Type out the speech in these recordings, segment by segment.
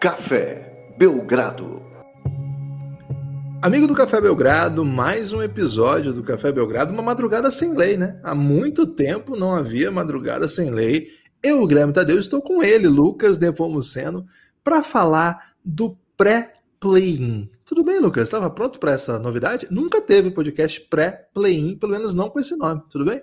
Café Belgrado. Amigo do Café Belgrado, mais um episódio do Café Belgrado, uma madrugada sem lei, né? Há muito tempo não havia madrugada sem lei. Eu, Guilherme Tadeu, estou com ele, Lucas Nepomuceno, para falar do pré-play-in. Tudo bem, Lucas? Estava pronto para essa novidade? Nunca teve podcast pré-play-in, pelo menos não com esse nome. Tudo bem?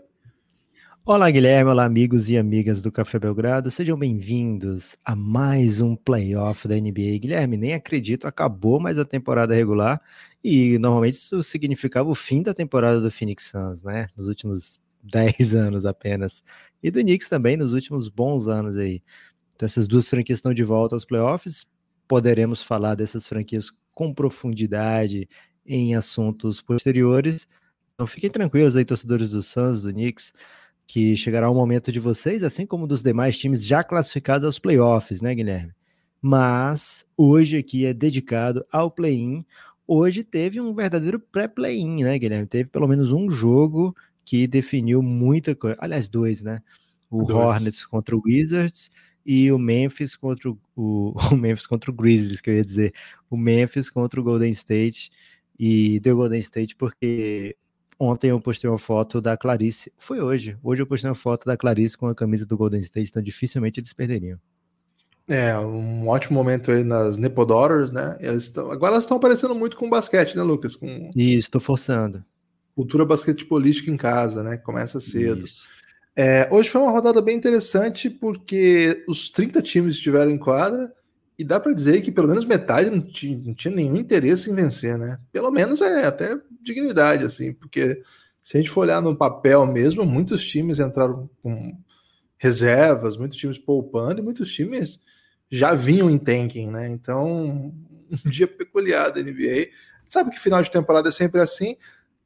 Olá, Guilherme. Olá, amigos e amigas do Café Belgrado. Sejam bem-vindos a mais um playoff da NBA. Guilherme, nem acredito, acabou mais a temporada regular e normalmente isso significava o fim da temporada do Phoenix Suns, né? Nos últimos 10 anos apenas. E do Knicks também, nos últimos bons anos aí. Então, essas duas franquias estão de volta aos playoffs. Poderemos falar dessas franquias com profundidade em assuntos posteriores. Então, fiquem tranquilos aí, torcedores do Suns, do Knicks que chegará o momento de vocês, assim como dos demais times já classificados aos playoffs, né, Guilherme? Mas hoje aqui é dedicado ao play-in. Hoje teve um verdadeiro pré-play-in, né, Guilherme? Teve pelo menos um jogo que definiu muita coisa. Aliás, dois, né? O dois. Hornets contra o Wizards e o Memphis contra o, o, o, Memphis contra o Grizzlies, que eu ia dizer. O Memphis contra o Golden State. E deu Golden State porque Ontem eu postei uma foto da Clarice. Foi hoje. Hoje eu postei uma foto da Clarice com a camisa do Golden State, então dificilmente eles perderiam. É, um ótimo momento aí nas Nepodoras, né? Elas tão, agora elas estão aparecendo muito com basquete, né, Lucas? Com Isso, estou forçando. Cultura basquetebolística em casa, né? Começa cedo. É, hoje foi uma rodada bem interessante porque os 30 times estiveram em quadra e dá para dizer que pelo menos metade não tinha, não tinha, nenhum interesse em vencer, né? Pelo menos é até dignidade, assim, porque se a gente for olhar no papel mesmo, muitos times entraram com reservas, muitos times poupando e muitos times já vinham em tanking, né? Então, um dia peculiar da NBA. Sabe que final de temporada é sempre assim.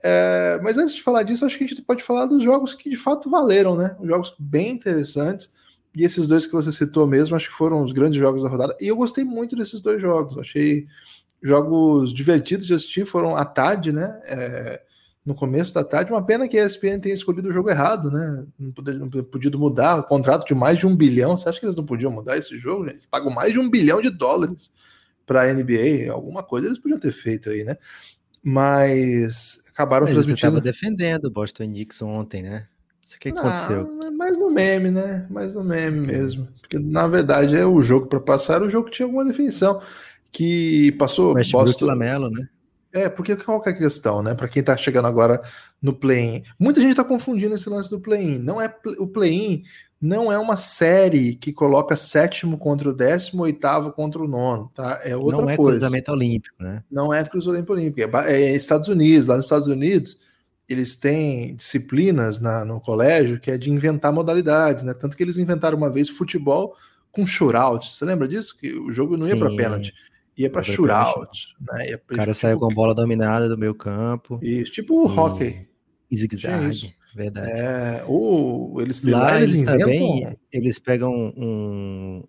É, mas antes de falar disso, acho que a gente pode falar dos jogos que de fato valeram, né? Jogos bem interessantes. E esses dois que você citou mesmo, acho que foram os grandes jogos da rodada. E eu gostei muito desses dois jogos. Achei jogos divertidos de assistir, foram à tarde, né? É, no começo da tarde. Uma pena que a ESPN tenha escolhido o jogo errado, né? Não podia, não podia mudar o contrato de mais de um bilhão. Você acha que eles não podiam mudar esse jogo, gente? Eles pagam mais de um bilhão de dólares para a NBA. Alguma coisa eles podiam ter feito aí, né? Mas acabaram Mas transmitindo. Você estava defendendo o Boston Knicks ontem, né? O que, que aconteceu? Mais no meme, né? Mais no meme mesmo. Porque na verdade é o jogo para passar, o jogo tinha alguma definição. Que passou. Westbrook Boston... Lamelo, né? É, porque qual que é a questão, né? Para quem tá chegando agora no play-in. Muita gente tá confundindo esse lance do play-in. Não é o play-in não é uma série que coloca sétimo contra o décimo, oitavo contra o nono, tá? É outra não é coisa. cruzamento olímpico, né? Não é cruzamento olímpico. É, é Estados Unidos. Lá nos Estados Unidos, eles têm disciplinas na, no colégio que é de inventar modalidades, né? Tanto que eles inventaram uma vez futebol com shootout. Você lembra disso? Que o jogo não ia para pênalti, ia para shootout. Né? o cara tipo, saiu com a bola dominada do meio campo. Isso, tipo o hockey. Zigue-zague, verdade. É, ou eles, lá, lá eles, eles inventam... também, eles pegam um,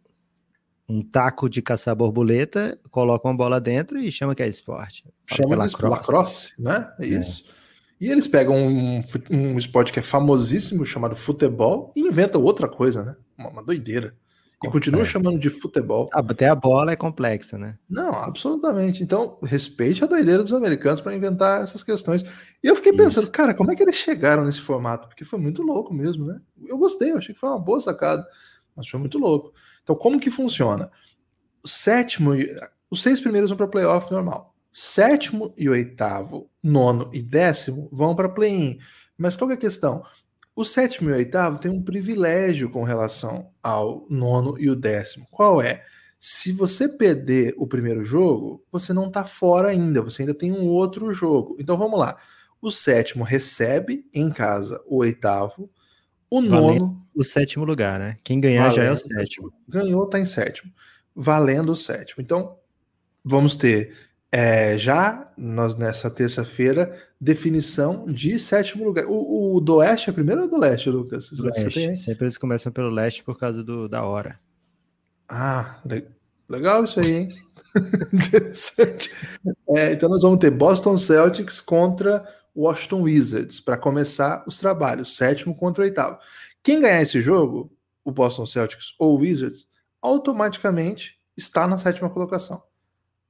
um taco de caçar borboleta, colocam a bola dentro e chama que é esporte. Chama é lacrosse. lacrosse, né? É isso. É. E eles pegam um, um esporte que é famosíssimo, chamado futebol, e inventam outra coisa, né? Uma, uma doideira. E continua chamando de futebol. Ah, até a bola é complexa, né? Não, absolutamente. Então, respeite a doideira dos americanos para inventar essas questões. E eu fiquei pensando, Isso. cara, como é que eles chegaram nesse formato? Porque foi muito louco mesmo, né? Eu gostei, eu achei que foi uma boa sacada, mas foi muito louco. Então, como que funciona? O sétimo, os seis primeiros vão para playoff normal sétimo e oitavo, nono e décimo vão para play-in. Mas qual é a questão? O sétimo e o oitavo têm um privilégio com relação ao nono e o décimo. Qual é? Se você perder o primeiro jogo, você não está fora ainda, você ainda tem um outro jogo. Então vamos lá. O sétimo recebe em casa o oitavo, o Valendo nono. O sétimo lugar, né? Quem ganhar já é o sétimo. Ganhou, está em sétimo. Valendo o sétimo. Então, vamos ter é, já nós nessa terça-feira, definição de sétimo lugar. O, o, do Oeste é primeiro ou do Leste, Lucas? Do leste. Sempre eles começam pelo Leste por causa do, da hora. Ah, legal isso aí, hein? Interessante. É, então nós vamos ter Boston Celtics contra Washington Wizards para começar os trabalhos, sétimo contra oitavo. Quem ganhar esse jogo, o Boston Celtics ou o Wizards, automaticamente está na sétima colocação.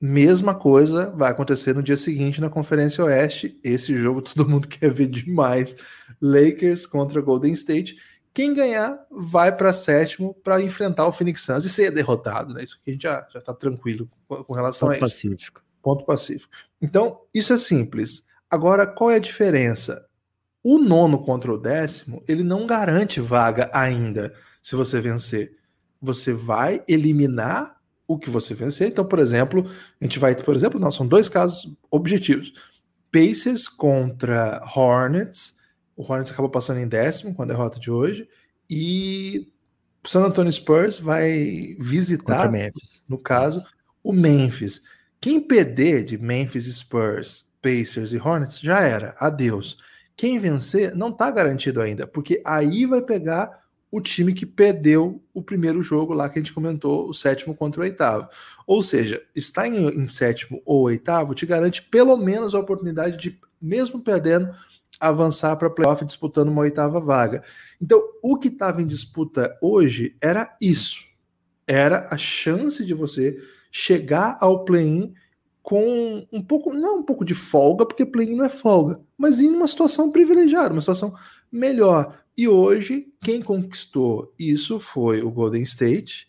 Mesma coisa vai acontecer no dia seguinte na Conferência Oeste. Esse jogo todo mundo quer ver demais. Lakers contra Golden State. Quem ganhar vai para sétimo para enfrentar o Phoenix Suns e ser derrotado, né? Isso aqui a gente já está tranquilo com, com relação Ponto a isso. Pacífico. Ponto pacífico. Então, isso é simples. Agora, qual é a diferença? O nono contra o décimo, ele não garante vaga ainda se você vencer. Você vai eliminar o que você vencer. Então, por exemplo, a gente vai, por exemplo, não, são dois casos objetivos. Pacers contra Hornets. O Hornets acabou passando em décimo com a derrota de hoje. E o San Antonio Spurs vai visitar, no caso, o Memphis. Quem perder de Memphis Spurs, Pacers e Hornets já era, adeus. Quem vencer não está garantido ainda, porque aí vai pegar o time que perdeu o primeiro jogo lá que a gente comentou, o sétimo contra o oitavo. Ou seja, estar em, em sétimo ou oitavo te garante pelo menos a oportunidade de, mesmo perdendo, avançar para playoff disputando uma oitava vaga. Então, o que estava em disputa hoje era isso. Era a chance de você chegar ao play-in com um pouco, não um pouco de folga, porque play-in não é folga, mas em uma situação privilegiada, uma situação melhor. E hoje, quem conquistou isso foi o Golden State,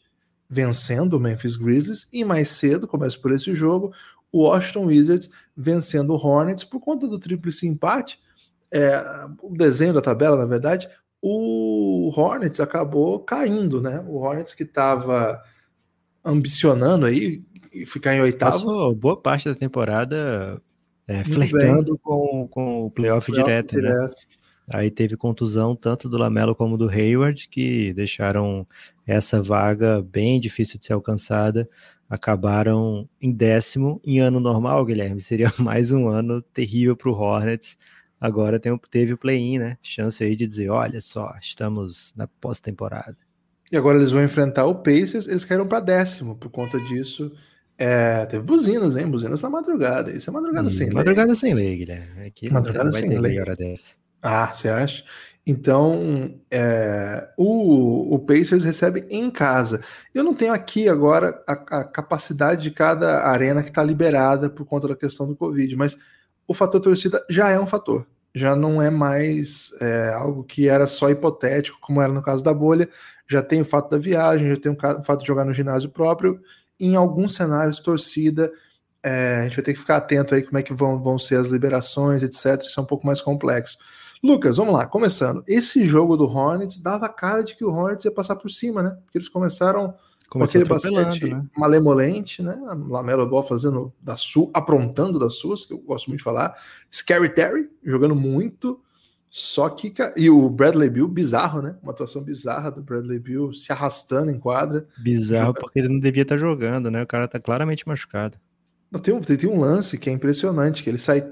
vencendo o Memphis Grizzlies, e mais cedo, começa por esse jogo, o Washington Wizards vencendo o Hornets por conta do tríplice empate. É, o desenho da tabela, na verdade, o Hornets acabou caindo, né? O Hornets que estava ambicionando aí ficar em oitavo. Passou boa parte da temporada é, flertando com, com o playoff, playoff direto, né? direto, né? Aí teve contusão tanto do Lamelo como do Hayward, que deixaram essa vaga bem difícil de ser alcançada. Acabaram em décimo em ano normal, Guilherme. Seria mais um ano terrível para o Hornets. Agora tem, teve o play-in, né? Chance aí de dizer: olha só, estamos na pós-temporada. E agora eles vão enfrentar o Pacers, eles caíram para décimo por conta disso. É, teve buzinas, hein? Buzinas na madrugada. Isso é madrugada sem lei. Madrugada sem lei, Guilherme. Aqui madrugada sem lei. Hora dessa. Ah, você acha? Então, é, o, o Pacers recebe em casa. Eu não tenho aqui agora a, a capacidade de cada arena que está liberada por conta da questão do Covid, mas o fator torcida já é um fator já não é mais é, algo que era só hipotético, como era no caso da bolha. Já tem o fato da viagem, já tem o fato de jogar no ginásio próprio. Em alguns cenários, torcida, é, a gente vai ter que ficar atento aí como é que vão, vão ser as liberações, etc. Isso é um pouco mais complexo. Lucas, vamos lá, começando. Esse jogo do Hornets dava cara de que o Hornets ia passar por cima, né? Porque eles começaram com aquele basquete né? malemolente, né? A Lamelo Ball fazendo da sua, aprontando das suas, que eu gosto muito de falar. Scary Terry jogando muito. Só que. E o Bradley Bill, bizarro, né? Uma atuação bizarra do Bradley Bill se arrastando em quadra. Bizarro jogando. porque ele não devia estar jogando, né? O cara tá claramente machucado. Tem um, tem um lance que é impressionante, que ele sai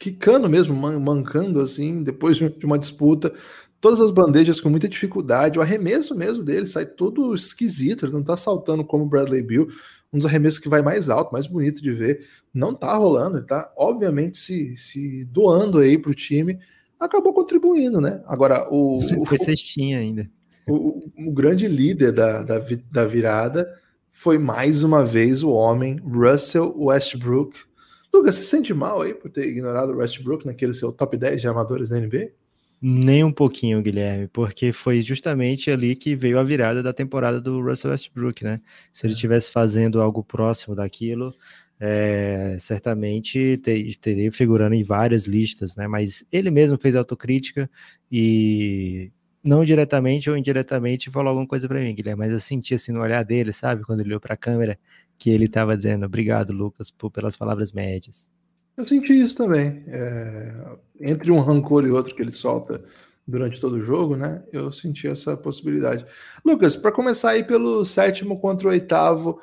quicando mesmo, mancando assim, depois de uma disputa, todas as bandejas com muita dificuldade, o arremesso mesmo dele sai todo esquisito, ele não tá saltando como o Bradley Bill, um dos arremessos que vai mais alto, mais bonito de ver, não tá rolando, ele tá obviamente se, se doando aí pro time, acabou contribuindo, né? Agora, o... Foi cestinha ainda. O, o, grande líder da, da, da virada foi mais uma vez o homem Russell Westbrook. Lucas, você sente mal aí por ter ignorado o Westbrook naquele seu top 10 de amadores da NBA? Nem um pouquinho, Guilherme, porque foi justamente ali que veio a virada da temporada do Russell Westbrook, né? Se ele estivesse é. fazendo algo próximo daquilo, é, certamente ter, teria figurando em várias listas, né? Mas ele mesmo fez autocrítica e não diretamente ou indiretamente falou alguma coisa para mim, Guilherme, mas eu senti assim no olhar dele, sabe, quando ele olhou para a câmera, que ele estava dizendo obrigado, Lucas, por, pelas palavras médias. Eu senti isso também. É, entre um rancor e outro que ele solta durante todo o jogo, né? Eu senti essa possibilidade. Lucas, para começar aí pelo sétimo contra o oitavo,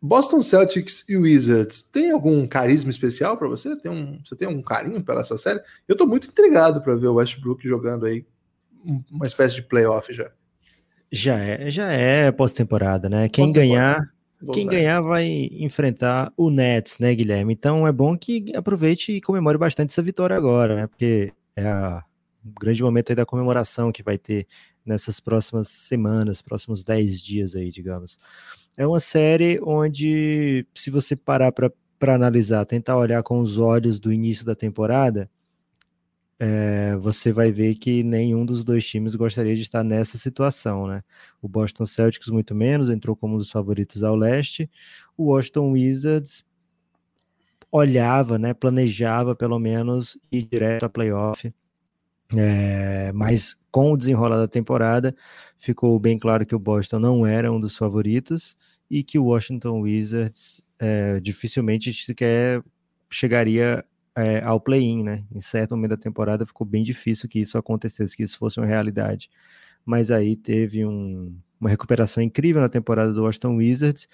Boston Celtics e Wizards, tem algum carisma especial para você? Tem um, você tem um carinho pela essa série? Eu estou muito intrigado para ver o Westbrook jogando aí uma espécie de playoff já. Já é, já é pós-temporada, né? Quem ganhar quem ganhar vai enfrentar o Nets, né, Guilherme? Então é bom que aproveite e comemore bastante essa vitória agora, né? Porque é a, um grande momento aí da comemoração que vai ter nessas próximas semanas, próximos 10 dias aí, digamos. É uma série onde, se você parar para analisar, tentar olhar com os olhos do início da temporada, é, você vai ver que nenhum dos dois times gostaria de estar nessa situação, né? O Boston Celtics muito menos, entrou como um dos favoritos ao leste. O Washington Wizards olhava, né, planejava pelo menos ir direto a playoff. É, mas com o desenrolar da temporada, ficou bem claro que o Boston não era um dos favoritos e que o Washington Wizards é, dificilmente sequer chegaria é, ao play-in, né? Em certo momento da temporada ficou bem difícil que isso acontecesse, que isso fosse uma realidade. Mas aí teve um, uma recuperação incrível na temporada do Washington Wizards,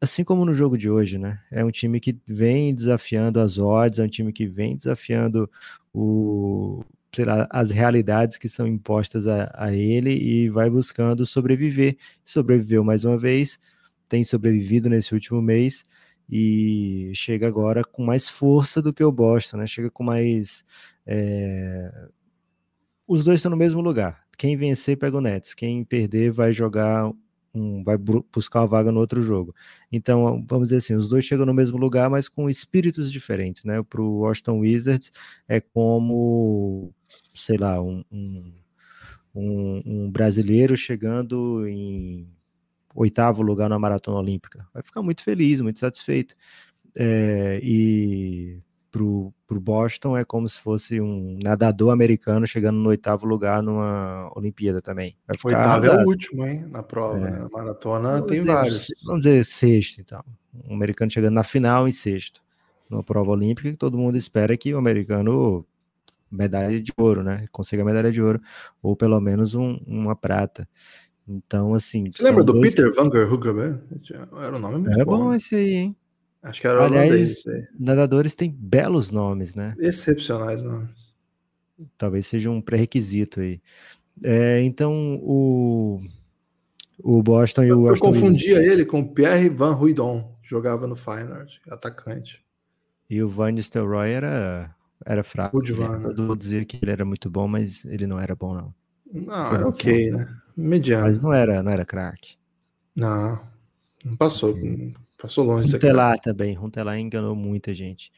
assim como no jogo de hoje, né? É um time que vem desafiando as odds, é um time que vem desafiando o, lá, as realidades que são impostas a, a ele e vai buscando sobreviver. Sobreviveu mais uma vez, tem sobrevivido nesse último mês e chega agora com mais força do que o Boston, né? Chega com mais. É... Os dois estão no mesmo lugar. Quem vencer pega o Nets, quem perder vai jogar um, vai buscar uma vaga no outro jogo. Então, vamos dizer assim, os dois chegam no mesmo lugar, mas com espíritos diferentes, né? Para o Washington Wizards é como, sei lá, um, um, um brasileiro chegando em oitavo lugar na maratona olímpica. Vai ficar muito feliz, muito satisfeito. É, e pro, pro Boston é como se fosse um nadador americano chegando no oitavo lugar numa Olimpíada também. Vai ficar oitavo é o último, hein? Na prova, é. né? Maratona vamos tem dizer, vários. Vamos dizer sexto, então. Um americano chegando na final em sexto. Numa prova olímpica que todo mundo espera que o americano medalha de ouro, né? Consiga medalha de ouro, ou pelo menos um, uma prata. Então, assim. Você lembra do dois... Peter Vanger Hugerberg? Era o nome muito Era bom, bom esse aí, hein? Acho que era Aliás, nadadores têm belos nomes, né? Excepcionais nomes. Talvez seja um pré-requisito aí. É, então, o, o Boston e o Eu confundia ele com Pierre Van Ruydon, jogava no Feyenoord, atacante. E o Van Nistelrooy era, era fraco. O Van, né? Todo mundo dizia que ele era muito bom, mas ele não era bom, não. Não, era ok, né? Mediano. Mas não era, não era craque. Não, não passou. Passou longe. Runtelar também. Runtelar enganou muita gente.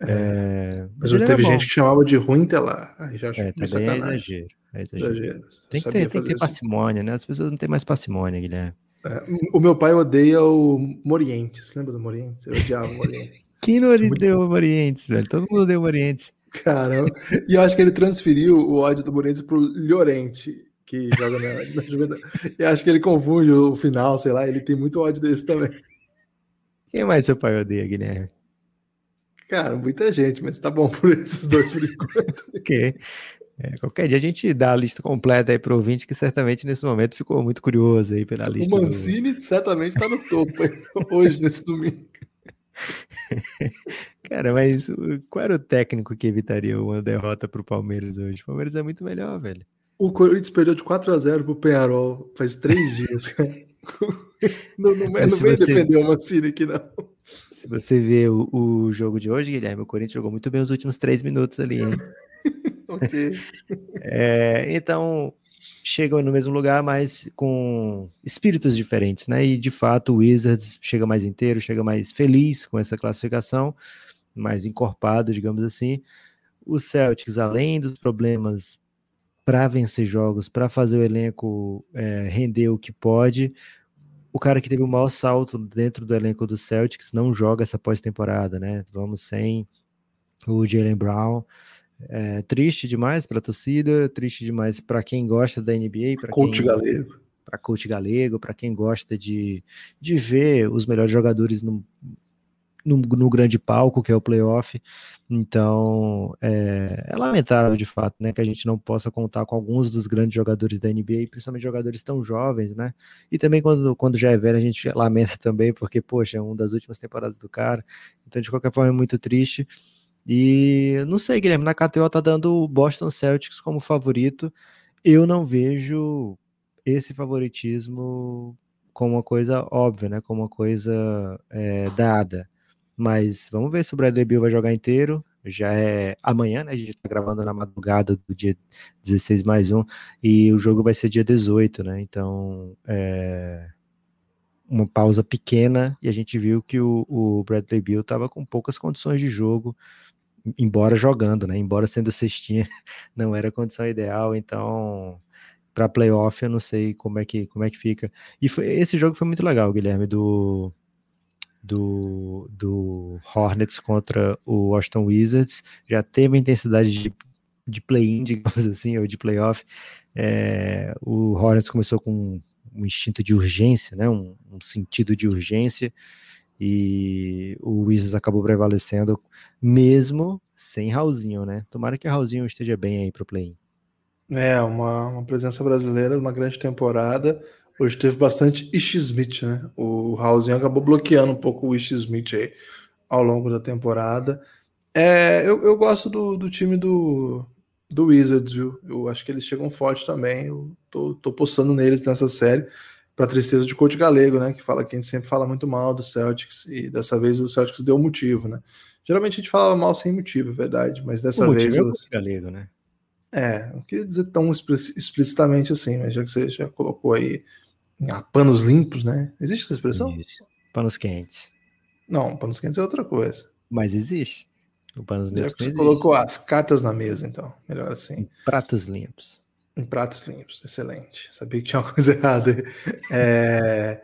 É, é... Mas teve gente que chamava de Runtelar. Aí já é, também é exagero. É exagero. exagero. Tem que ter, tem que ter parcimônia, né? As pessoas não têm mais parcimônia, Guilherme. É, o meu pai odeia o Morientes. Lembra do Morientes? Eu odiava o Morientes. Quem não odeia o Morientes, velho? Todo mundo odeia o Morientes. Caramba. E eu acho que ele transferiu o ódio do Morientes pro Llorente, que joga na, na Juventude. E acho que ele confunde o final, sei lá. Ele tem muito ódio desse também. Quem mais seu pai odeia, Guilherme? Cara, muita gente, mas tá bom por esses dois por enquanto. ok. É, qualquer dia a gente dá a lista completa aí pro ouvinte, que certamente nesse momento ficou muito curioso aí pela lista. O Mancini do... certamente tá no topo hoje, nesse domingo. Cara, mas qual era o técnico que evitaria uma derrota pro Palmeiras hoje? O Palmeiras é muito melhor, velho. O Corinthians perdeu de 4 a 0 pro Penharol faz três dias, cara. Não, não, não vem você... defender o Mancini aqui, não. Se você vê o, o, jogo de hoje, Guilherme, o Corinthians jogou muito bem os últimos três minutos ali, hein? ok. É, então, chegam no mesmo lugar, mas com espíritos diferentes, né? E de fato o Wizards chega mais inteiro, chega mais feliz com essa classificação, mais encorpado, digamos assim. O Celtics, além dos problemas para vencer jogos, para fazer o elenco é, render o que pode, o cara que teve o maior salto dentro do elenco do Celtics não joga essa pós-temporada, né? Vamos sem o Jalen Brown. É, triste demais para a torcida, triste demais para quem gosta da NBA, para coach quem, galego, para coach galego, para quem gosta de, de ver os melhores jogadores no, no, no, grande palco, que é o playoff. Então, é, é, lamentável de fato, né, que a gente não possa contar com alguns dos grandes jogadores da NBA, principalmente jogadores tão jovens, né? E também quando, quando já é velho, a gente lamenta também, porque, poxa, é uma das últimas temporadas do cara. Então, de qualquer forma, é muito triste. E não sei, Guilherme, na KTO tá dando o Boston Celtics como favorito. Eu não vejo esse favoritismo como uma coisa óbvia, né? Como uma coisa é, dada. Mas vamos ver se o Bradley Bill vai jogar inteiro. já é amanhã, né? A gente tá gravando na madrugada do dia 16 mais um, e o jogo vai ser dia 18, né? Então, é uma pausa pequena e a gente viu que o, o Bradley Bill estava com poucas condições de jogo, embora jogando, né? Embora sendo cestinha, não era a condição ideal, então para playoff eu não sei como é que como é que fica. E foi, esse jogo foi muito legal, Guilherme, do do, do Hornets contra o Washington Wizards. Já teve a intensidade de, de play-in, digamos assim, ou de playoff. É, o Hornets começou com um instinto de urgência, né, um, um sentido de urgência, e o Wizards acabou prevalecendo, mesmo sem Raulzinho, né? Tomara que Raulzinho esteja bem aí para o play-in. É, uma, uma presença brasileira, uma grande temporada. Hoje teve bastante Ish Smith, né? O Raulzinho acabou bloqueando um pouco o Ish Smith aí ao longo da temporada. É, eu, eu gosto do, do time do, do Wizards, viu? Eu acho que eles chegam forte também. Eu tô, tô postando neles nessa série, para tristeza de coach galego, né? Que fala que a gente sempre fala muito mal do Celtics, e dessa vez o Celtics deu motivo, né? Geralmente a gente fala mal sem motivo, é verdade, mas dessa o vez. É o coach galego, né? É, não queria dizer tão explicitamente assim, mas já que você já colocou aí ah, panos limpos, né? Existe essa expressão? Isso. Panos quentes. Não, panos quentes é outra coisa. Mas existe. O panos limpos. Já que você colocou as cartas na mesa, então. Melhor assim. Em pratos limpos. Em pratos limpos, excelente. Sabia que tinha uma coisa errada. É,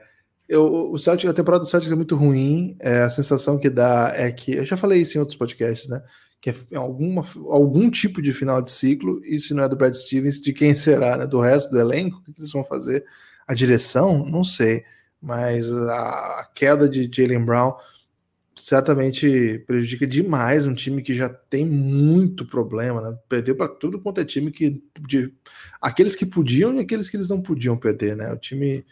eu, o Celtic, a temporada do Celtics é muito ruim. É, a sensação que dá é que. Eu já falei isso em outros podcasts, né? Que é alguma, algum tipo de final de ciclo, e se não é do Brad Stevens, de quem será, né? Do resto do elenco, o que eles vão fazer? A direção, não sei. Mas a, a queda de Jalen Brown certamente prejudica demais um time que já tem muito problema, né? Perdeu para tudo quanto é time que de, aqueles que podiam e aqueles que eles não podiam perder, né? O time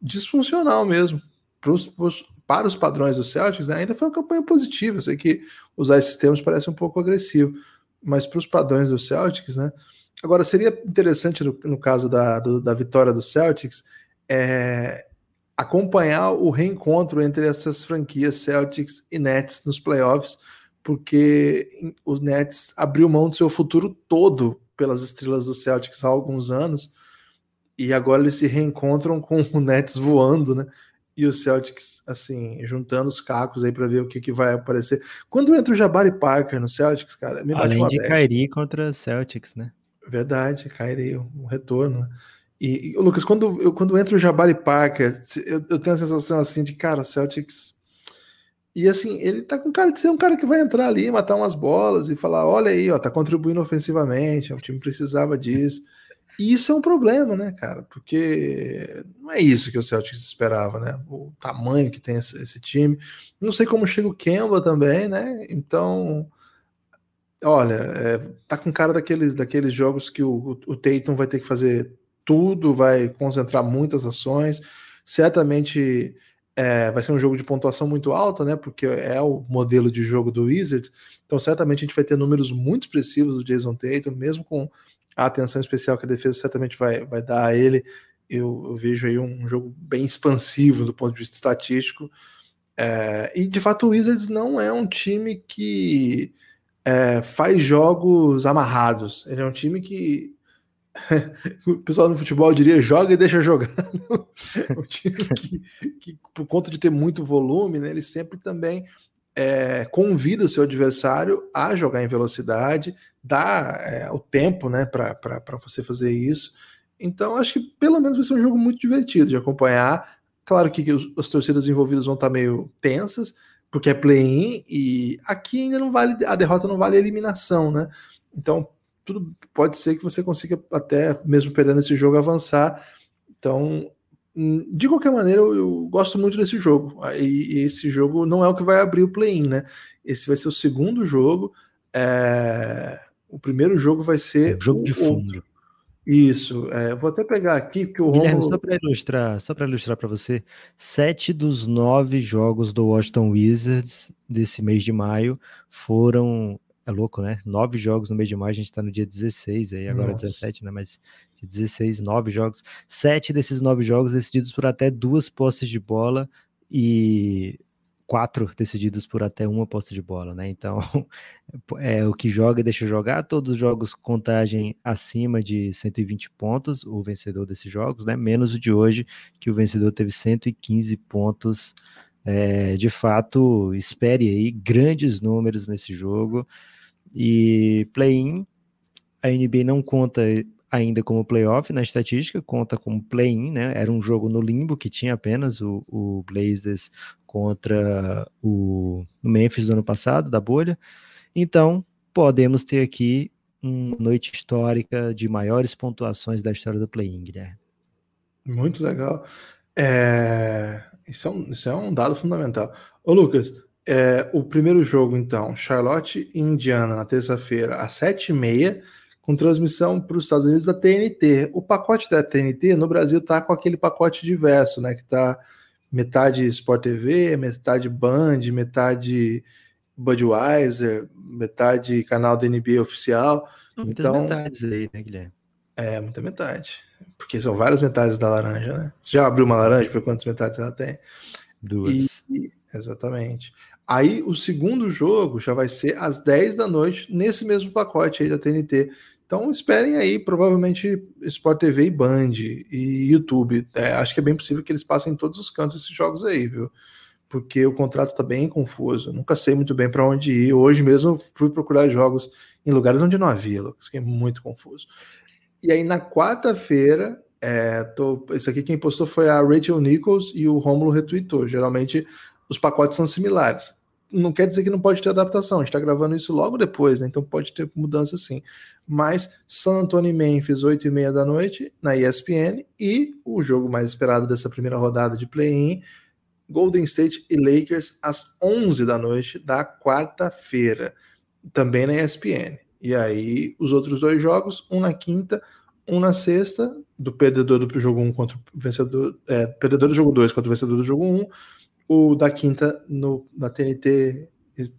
disfuncional mesmo. Pros, pros, para os padrões do Celtics, né? ainda foi uma campanha positiva. Eu sei que usar esses termos parece um pouco agressivo, mas para os padrões do Celtics, né? Agora seria interessante no, no caso da, do, da vitória do Celtics é, acompanhar o reencontro entre essas franquias Celtics e Nets nos playoffs, porque os Nets abriu mão do seu futuro todo pelas estrelas do Celtics há alguns anos, e agora eles se reencontram com o Nets voando, né? E o Celtics, assim, juntando os cacos aí para ver o que, que vai aparecer. Quando entra o Jabari Parker no Celtics, cara, me Além de Kyrie contra Celtics, né? Verdade, Kyrie, um retorno, né? E, Lucas, quando, eu, quando entra o Jabari Parker, eu, eu, tenho a sensação assim de, cara, Celtics. E assim, ele tá com cara de ser um cara que vai entrar ali, matar umas bolas e falar: olha aí, ó, tá contribuindo ofensivamente, o time precisava disso. E isso é um problema, né, cara? Porque não é isso que o Celtics esperava, né? O tamanho que tem esse, esse time. Não sei como chega o Kemba também, né? Então, olha, é, tá com cara daqueles, daqueles jogos que o, o Tatum vai ter que fazer tudo, vai concentrar muitas ações. Certamente é, vai ser um jogo de pontuação muito alta, né? Porque é o modelo de jogo do Wizards. Então, certamente a gente vai ter números muito expressivos do Jason Tatum, mesmo com a atenção especial que a defesa certamente vai, vai dar a ele. Eu, eu vejo aí um jogo bem expansivo do ponto de vista estatístico. É, e de fato, o Wizards não é um time que é, faz jogos amarrados. Ele é um time que o pessoal no futebol diria joga e deixa jogar. o time que, que, por conta de ter muito volume, né, ele sempre também é, convida o seu adversário a jogar em velocidade, dá é, o tempo né, para você fazer isso. Então, acho que pelo menos vai ser um jogo muito divertido de acompanhar. Claro que os, as torcidas envolvidas vão estar meio tensas, porque é play-in, e aqui ainda não vale, a derrota não vale a eliminação, né? Então, tudo pode ser que você consiga até mesmo perdendo esse jogo avançar. Então, hum, de qualquer maneira, eu, eu gosto muito desse jogo. E, e, esse jogo não é o que vai abrir o play-in, né? Esse vai ser o segundo jogo. É... O primeiro jogo vai ser o jogo de fundo. Isso, é, vou até pegar aqui porque o Guilherme, Romulo... só para ilustrar, só para ilustrar para você, sete dos nove jogos do Washington Wizards desse mês de maio foram é louco, né? Nove jogos no mês de maio, a gente tá no dia 16, aí agora Nossa. 17, né? Mas dia 16, nove jogos. Sete desses nove jogos decididos por até duas posses de bola e quatro decididos por até uma posse de bola, né? Então, é o que joga deixa jogar. Todos os jogos contagem acima de 120 pontos, o vencedor desses jogos, né? Menos o de hoje, que o vencedor teve 115 pontos. É, de fato, espere aí grandes números nesse jogo. E play-in, a NBA não conta ainda como playoff na estatística, conta como play-in, né? Era um jogo no limbo que tinha apenas o, o Blazers contra o Memphis do ano passado, da bolha. Então, podemos ter aqui uma noite histórica de maiores pontuações da história do play-in, Guilherme. Muito legal. É... Isso, é um, isso é um dado fundamental. Ô, Lucas, é, o primeiro jogo, então, Charlotte e Indiana, na terça-feira, às sete e meia com transmissão para os Estados Unidos da TNT. O pacote da TNT no Brasil tá com aquele pacote diverso, né? Que tá metade Sport TV, metade Band, metade Budweiser, metade canal da NBA oficial. Muitas então, metades aí, né, Guilherme? É, muita metade. Porque são várias metades da laranja, né? Você já abriu uma laranja para quantas metades ela tem? Duas. E, exatamente. Aí o segundo jogo já vai ser às 10 da noite, nesse mesmo pacote aí da TNT. Então esperem aí, provavelmente Sport TV e Band e YouTube. É, acho que é bem possível que eles passem em todos os cantos esses jogos aí, viu? Porque o contrato tá bem confuso. Nunca sei muito bem para onde ir. Hoje mesmo fui procurar jogos em lugares onde não havia, Lucas. Fiquei muito confuso. E aí na quarta-feira, é, tô, esse aqui quem postou foi a Rachel Nichols e o Romulo retweetou. Geralmente os pacotes são similares não quer dizer que não pode ter adaptação. A gente está gravando isso logo depois, né? Então pode ter mudança sim. Mas San Antonio e Memphis, 8 e meia da noite, na ESPN, e o jogo mais esperado dessa primeira rodada de play-in, Golden State e Lakers, às 11 da noite da quarta-feira, também na ESPN. E aí, os outros dois jogos, um na quinta, um na sexta, do perdedor do jogo 1 um contra o vencedor, é, perdedor do jogo 2 contra o vencedor do jogo 1, um, o da quinta no, na TNT,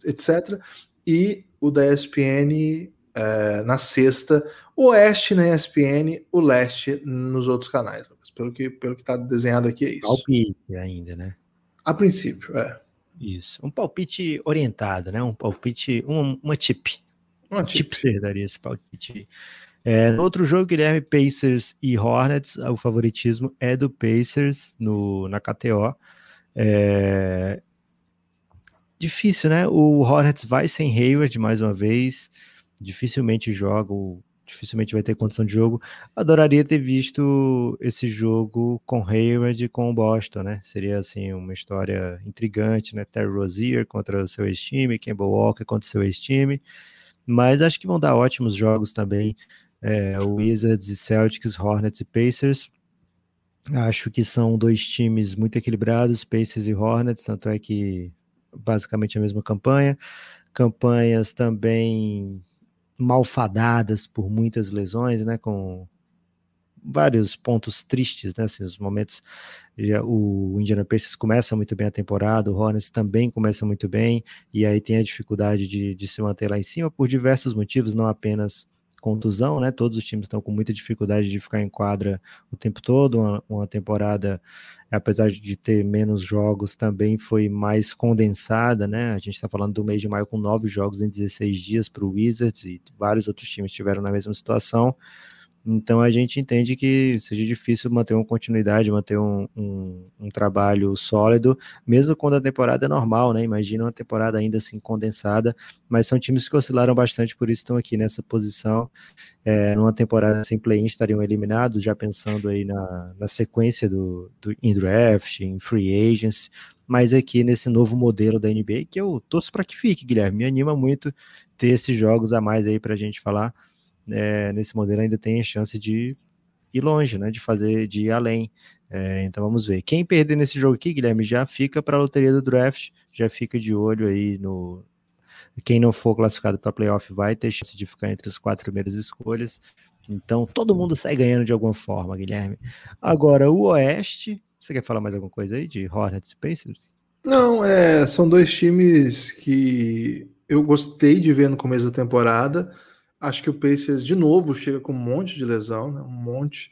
etc. E o da ESPN é, na sexta, o oeste na ESPN, o leste nos outros canais. Pelo que pelo que está desenhado aqui é isso. Palpite ainda, né? A princípio, é. Isso. Um palpite orientado, né? Um palpite, uma, uma tip. Uma tip. você daria esse palpite. É, no outro jogo, Guilherme, Pacers e Hornets, o favoritismo é do Pacers no, na KTO. É... Difícil, né? O Hornets vai sem Hayward mais uma vez, dificilmente joga, dificilmente vai ter condição de jogo. Adoraria ter visto esse jogo com Hayward e com o Boston, né? Seria assim uma história intrigante, né? Terry Rozier contra o seu ex-time, Campbell Walker contra o seu ex-time. Mas acho que vão dar ótimos jogos também. É, Wizards e Celtics, Hornets e Pacers. Acho que são dois times muito equilibrados, Pacers e Hornets, tanto é que basicamente a mesma campanha. Campanhas também malfadadas por muitas lesões, né? Com vários pontos tristes, né? Assim, os momentos. O Indiana Pacers começa muito bem a temporada, o Hornets também começa muito bem, e aí tem a dificuldade de, de se manter lá em cima por diversos motivos, não apenas contusão, né? Todos os times estão com muita dificuldade de ficar em quadra o tempo todo. Uma, uma, temporada, apesar de ter menos jogos, também foi mais condensada, né? A gente está falando do mês de maio com nove jogos em 16 dias para o Wizards e vários outros times estiveram na mesma situação. Então a gente entende que seja difícil manter uma continuidade, manter um, um, um, trabalho sólido, mesmo quando a temporada é normal, né? Imagina uma temporada ainda assim condensada, mas são times que oscilaram bastante, por isso estão aqui nessa posição. É, numa temporada sem play-in estariam eliminados, já pensando aí na, na sequência do, do in draft, em free agents, mas aqui nesse novo modelo da NBA, que eu torço para que fique, Guilherme. Me anima muito ter esses jogos a mais aí para a gente falar é, nesse modelo ainda tem chance de ir longe, né? De fazer, de ir além. É, então vamos ver. Quem perder nesse jogo aqui, Guilherme, já fica para a loteria do draft, já fica de olho aí no. Quem não for classificado para playoff vai ter chance de ficar entre as quatro primeiras escolhas. Então todo mundo sai ganhando de alguma forma, Guilherme. Agora o Oeste, você quer falar mais alguma coisa aí de Hornets e Pacers? Não, é, são dois times que eu gostei de ver no começo da temporada Acho que o Pacers, de novo, chega com um monte de lesão, né? um monte.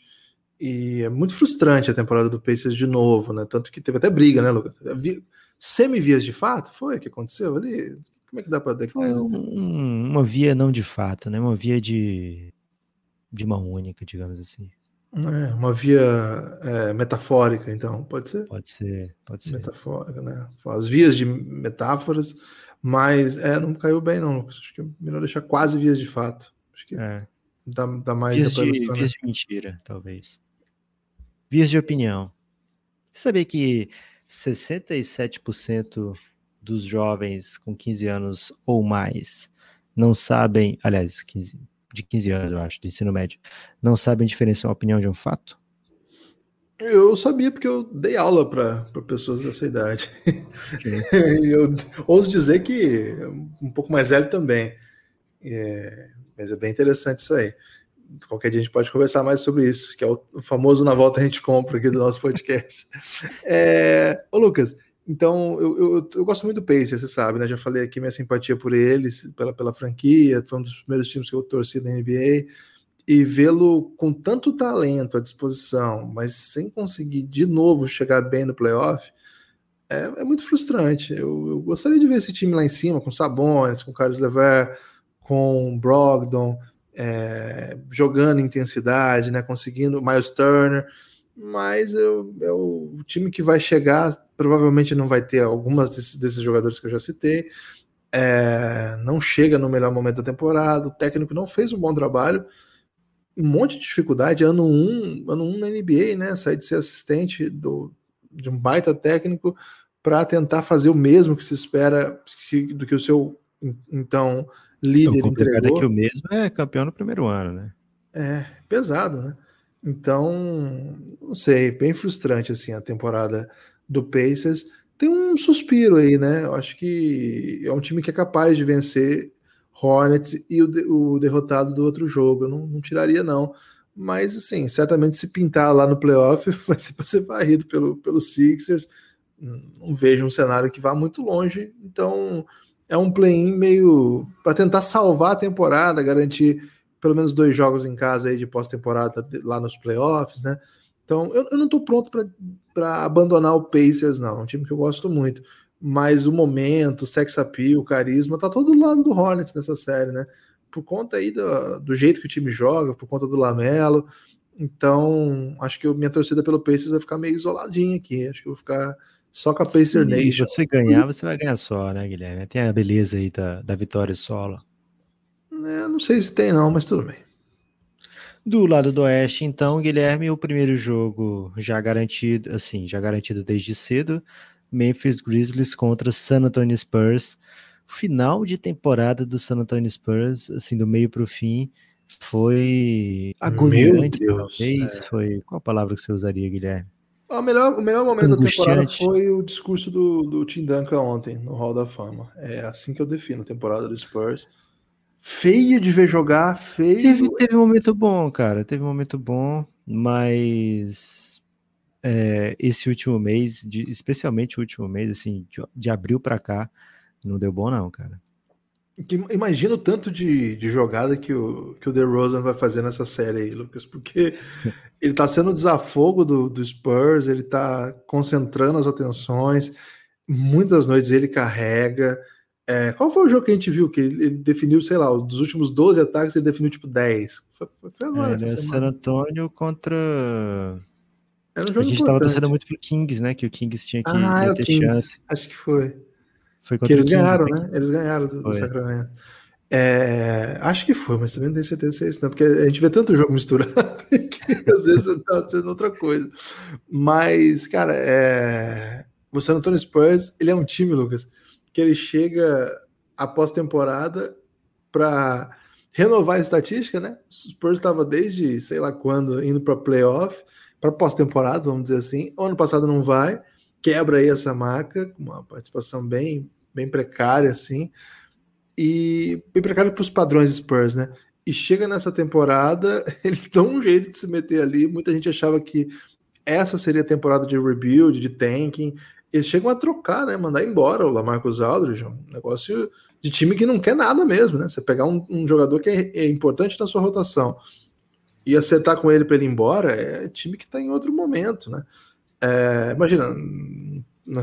E é muito frustrante a temporada do Pacers de novo, né? Tanto que teve até briga, né, Lucas? semivias de fato? Foi o que aconteceu ali? Como é que dá para Foi um, uma via não de fato, né? Uma via de, de mão única, digamos assim. É, uma via é, metafórica, então, pode ser? Pode ser, pode ser. Metafórica, né? As vias de metáforas, mas é, não caiu bem, não, Lucas. Acho que é melhor deixar quase vias de fato. Acho que é. dá, dá mais vias de, vias de mentira, talvez. Vias de opinião. Saber que 67% dos jovens com 15 anos ou mais não sabem, aliás, 15, de 15 anos, eu acho, do ensino médio, não sabem diferenciar uma opinião de um fato? Eu sabia porque eu dei aula para pessoas dessa idade. eu ouso dizer que um pouco mais velho também. É, mas é bem interessante isso aí. Qualquer dia a gente pode conversar mais sobre isso, que é o famoso Na Volta a gente compra aqui do nosso podcast. é, ô Lucas, então, eu, eu, eu, gosto muito do Pacers, você sabe, né? Já falei aqui minha simpatia por eles, pela, pela franquia, foi um dos primeiros times que eu torci da NBA. E vê-lo com tanto talento à disposição, mas sem conseguir de novo chegar bem no playoff, é, é muito frustrante. Eu, eu, gostaria de ver esse time lá em cima, com Sabonis, com Carlos Lever, com Brogdon, é, jogando intensidade, né? Conseguindo Miles Turner mas eu, é o time que vai chegar provavelmente não vai ter algumas desses, desses jogadores que eu já citei. É, não chega no melhor momento da temporada, o técnico não fez um bom trabalho, um monte de dificuldade, ano 1, um, ano um na NBA, né? Sair de ser assistente do, de um baita técnico para tentar fazer o mesmo que se espera que, do que o seu então líder o entregou. É que o mesmo é campeão no primeiro ano, né? É, pesado, né? Então, não sei, bem frustrante assim a temporada do Pacers. Tem um suspiro aí, né? Eu acho que é um time que é capaz de vencer Hornets e o, o derrotado do outro jogo. Eu não, não tiraria, não. Mas, assim, certamente se pintar lá no playoff, vai ser para ser varrido pelo, pelo Sixers. Não vejo um cenário que vá muito longe. Então, é um play-in meio para tentar salvar a temporada, garantir pelo menos dois jogos em casa aí de pós-temporada lá nos playoffs, né? Então, eu, eu não estou pronto para abandonar o Pacers, não. É um time que eu gosto muito. Mas o momento, o sex appeal, o carisma, tá todo do lado do Hornets nessa série, né? Por conta aí do, do jeito que o time joga, por conta do Lamelo. Então, acho que a minha torcida pelo Pacers vai ficar meio isoladinha aqui. Acho que eu vou ficar só com a Pacer Nation. Se você ganhar, você vai ganhar só, né, Guilherme? Tem a beleza aí da, da vitória solo. É, não sei se tem, não, mas tudo bem. Do lado do Oeste, então, Guilherme, o primeiro jogo já garantido, assim, já garantido desde cedo. Memphis Grizzlies contra San Antonio Spurs. Final de temporada do San Antonio Spurs, assim, do meio para o fim, foi agoniante, talvez. É. Foi qual a palavra que você usaria, Guilherme? O melhor, o melhor momento da temporada foi o discurso do, do Tim Duncan ontem no Hall da Fama. É assim que eu defino a temporada do Spurs feio de ver jogar, feio. Teve, teve um momento bom, cara. Teve um momento bom, mas é, esse último mês, de, especialmente o último mês, assim, de, de abril para cá, não deu bom, não, cara. Imagina o tanto de, de jogada que o, que o DeRozan vai fazer nessa série aí, Lucas, porque ele tá sendo o desafogo do, do Spurs, ele tá concentrando as atenções, muitas noites ele carrega, é, qual foi o jogo que a gente viu que ele, definiu, sei lá, dos últimos 12 ataques ele definiu tipo 10? Foi, foi agora. É, San Antônio contra. Era um jogo a gente estava torcendo muito pro Kings, né? Que o Kings tinha que ah, é ter Kings. chance. Acho que foi. Foi que eles Kings, ganharam, né? Eles ganharam do, do Sacramento. É, acho que foi, mas também não tenho certeza se é isso, não, porque a gente vê tanto jogo misturado que às vezes tá sendo outra coisa. Mas, cara, é... o San Antonio Spurs, ele é um time, Lucas, que ele chega após temporada para renovar a estatística, né? O Spurs estava desde sei lá quando indo para playoff, para pós-temporada, vamos dizer assim. O ano passado não vai, quebra aí essa marca, com uma participação bem, bem precária, assim, e bem precária para os padrões Spurs, né? E chega nessa temporada, eles dão um jeito de se meter ali. Muita gente achava que essa seria a temporada de rebuild, de tanking eles chegam a trocar, né? Mandar embora o Lamarcus Aldridge, um negócio de time que não quer nada mesmo, né? Você pegar um, um jogador que é, é, importante na sua rotação e acertar com ele para ele ir embora, é time que está em outro momento, né? É, imagina,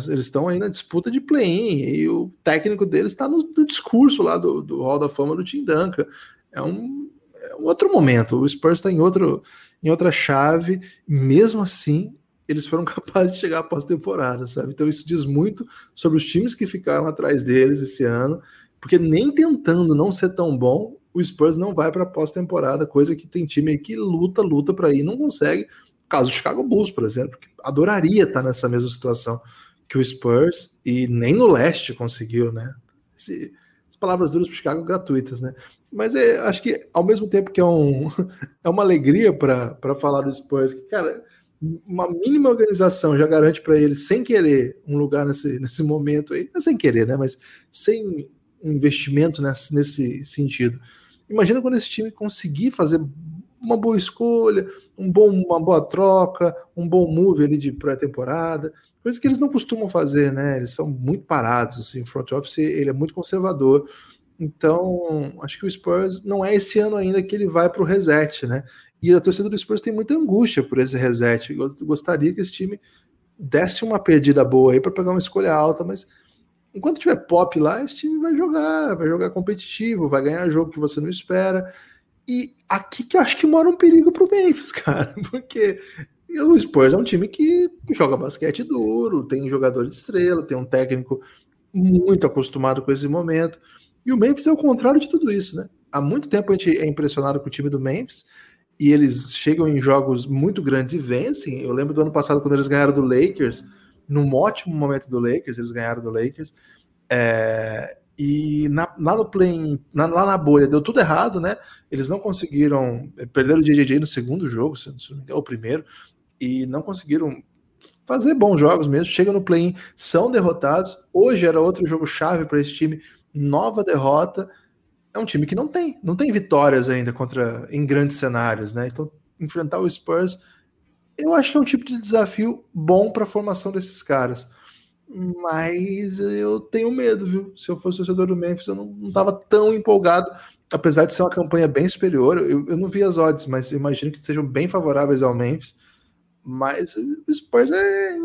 eles estão aí na disputa de play-in e o técnico deles está no, no, discurso lá do, do Hall da Fama do Tim Duncan. É um, é um outro momento. O Spurs está em, outro, em outra chave. Mesmo assim, eles foram capazes de chegar pós-temporada, sabe? Então isso diz muito sobre os times que ficaram atrás deles esse ano, porque nem tentando não ser tão bom, o Spurs não vai para a pós-temporada, coisa que tem time aí que luta, luta para ir, não consegue. Caso do Chicago Bulls, por exemplo, que adoraria estar nessa mesma situação que o Spurs e nem no leste conseguiu, né? Esse, as palavras duras para Chicago gratuitas, né? Mas é, acho que ao mesmo tempo que é, um, é uma alegria para falar do Spurs, que, cara, uma mínima organização já garante para ele, sem querer, um lugar nesse, nesse momento aí, não é sem querer, né? Mas sem investimento nesse, nesse sentido. Imagina quando esse time conseguir fazer uma boa escolha, um bom, uma boa troca, um bom move ali de pré-temporada, coisa que eles não costumam fazer, né? Eles são muito parados, assim, o front office ele é muito conservador. Então, acho que o Spurs não é esse ano ainda que ele vai para o reset, né? E a torcida do Spurs tem muita angústia por esse reset. Eu gostaria que esse time desse uma perdida boa aí para pegar uma escolha alta, mas enquanto tiver pop lá, esse time vai jogar, vai jogar competitivo, vai ganhar jogo que você não espera. E aqui que eu acho que mora um perigo pro Memphis, cara, porque o Spurs é um time que joga basquete duro, tem jogador de estrela, tem um técnico muito acostumado com esse momento. E o Memphis é o contrário de tudo isso, né? Há muito tempo a gente é impressionado com o time do Memphis e eles chegam em jogos muito grandes e vencem. Eu lembro do ano passado quando eles ganharam do Lakers, num ótimo momento do Lakers, eles ganharam do Lakers. É, e na, lá no play, na, lá na bolha, deu tudo errado, né? Eles não conseguiram, perderam o JJJ no segundo jogo, se não me engano, o primeiro, e não conseguiram fazer bons jogos mesmo. Chega no play-in, são derrotados. Hoje era outro jogo chave para esse time, nova derrota é um time que não tem, não tem vitórias ainda contra em grandes cenários, né? Então, enfrentar o Spurs, eu acho que é um tipo de desafio bom para a formação desses caras. Mas eu tenho medo, viu? Se eu fosse torcedor do Memphis, eu não estava tão empolgado, apesar de ser uma campanha bem superior. Eu, eu não vi as odds, mas imagino que sejam bem favoráveis ao Memphis. Mas o Spurs é,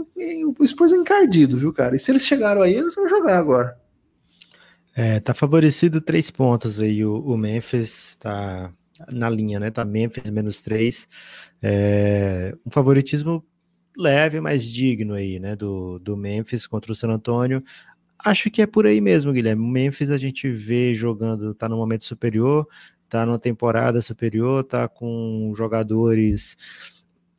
o Spurs é encardido, viu, cara? E se eles chegaram aí, eles vão jogar agora. É, tá favorecido três pontos aí. O, o, Memphis tá na linha, né? Tá Memphis menos três. É, um favoritismo leve, mas digno aí, né? Do, do Memphis contra o San Antonio. Acho que é por aí mesmo, Guilherme. Memphis a gente vê jogando, tá no momento superior, tá numa temporada superior, tá com jogadores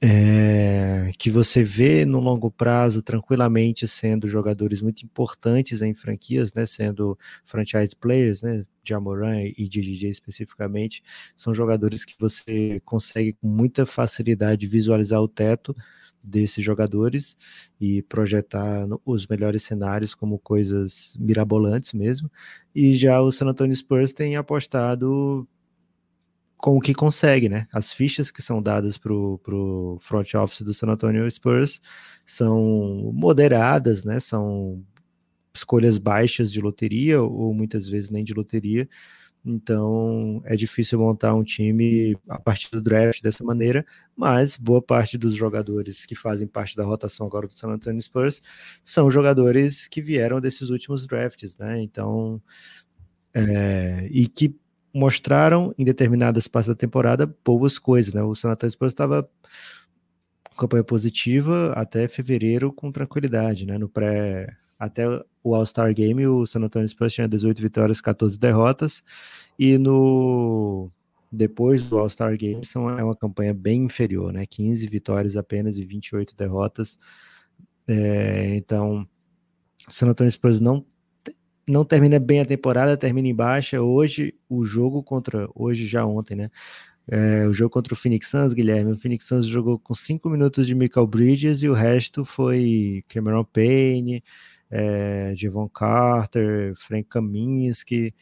é, que você vê no longo prazo tranquilamente sendo jogadores muito importantes em franquias, né, sendo franchise players, né, Jamoran e DJ especificamente, são jogadores que você consegue com muita facilidade visualizar o teto desses jogadores e projetar os melhores cenários como coisas mirabolantes mesmo. E já o San Antonio Spurs tem apostado com o que consegue, né? As fichas que são dadas para o front office do San Antonio Spurs são moderadas, né? São escolhas baixas de loteria ou muitas vezes nem de loteria. Então é difícil montar um time a partir do draft dessa maneira, mas boa parte dos jogadores que fazem parte da rotação agora do San Antonio Spurs são jogadores que vieram desses últimos drafts, né? Então é, e que mostraram em determinadas partes da temporada boas coisas, né? O San Antonio Spurs estava com campanha positiva até fevereiro com tranquilidade, né? No pré até o All-Star Game, o San Antonio Spurs tinha 18 vitórias, 14 derrotas, e no depois do All-Star Game são, é uma campanha bem inferior, né? 15 vitórias apenas e 28 derrotas. É, então, o San Antonio Spurs não não termina bem a temporada, termina em baixa. Hoje, o jogo contra. Hoje, já ontem, né? É, o jogo contra o Phoenix Suns, Guilherme. O Phoenix Suns jogou com 5 minutos de Michael Bridges e o resto foi Cameron Payne, é, Javon Carter, Frank Kaminsky,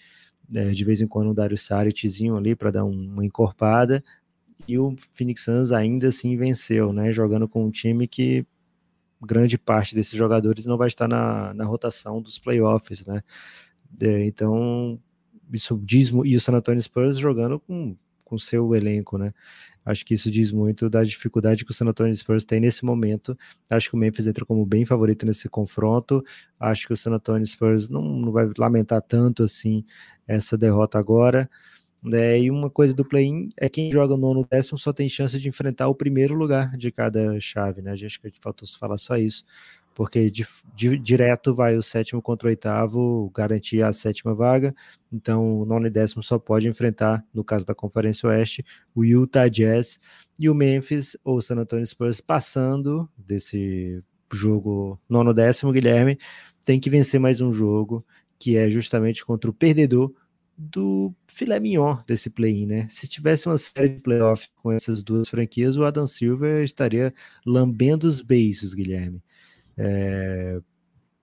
é, de vez em quando o Dario Sariczinho ali para dar uma encorpada. E o Phoenix Suns ainda assim venceu, né? Jogando com um time que grande parte desses jogadores não vai estar na, na rotação dos playoffs, né? É, então, isso diz, e o San Antonio Spurs jogando com com seu elenco, né? Acho que isso diz muito da dificuldade que o San Antonio Spurs tem nesse momento. Acho que o Memphis entra como bem favorito nesse confronto. Acho que o San Antonio Spurs não, não vai lamentar tanto assim essa derrota agora. É, e uma coisa do play-in é quem joga nono décimo só tem chance de enfrentar o primeiro lugar de cada chave, né? Acho que faltou falar só isso, porque de, de, direto vai o sétimo contra o oitavo garantir a sétima vaga, então o nono e décimo só pode enfrentar, no caso da Conferência Oeste, o Utah Jazz e o Memphis ou San Antonio Spurs passando desse jogo nono décimo, Guilherme, tem que vencer mais um jogo, que é justamente contra o perdedor do filé mignon desse play-in, né? Se tivesse uma série de playoff com essas duas franquias, o Adam Silver estaria lambendo os beiços, Guilherme. É...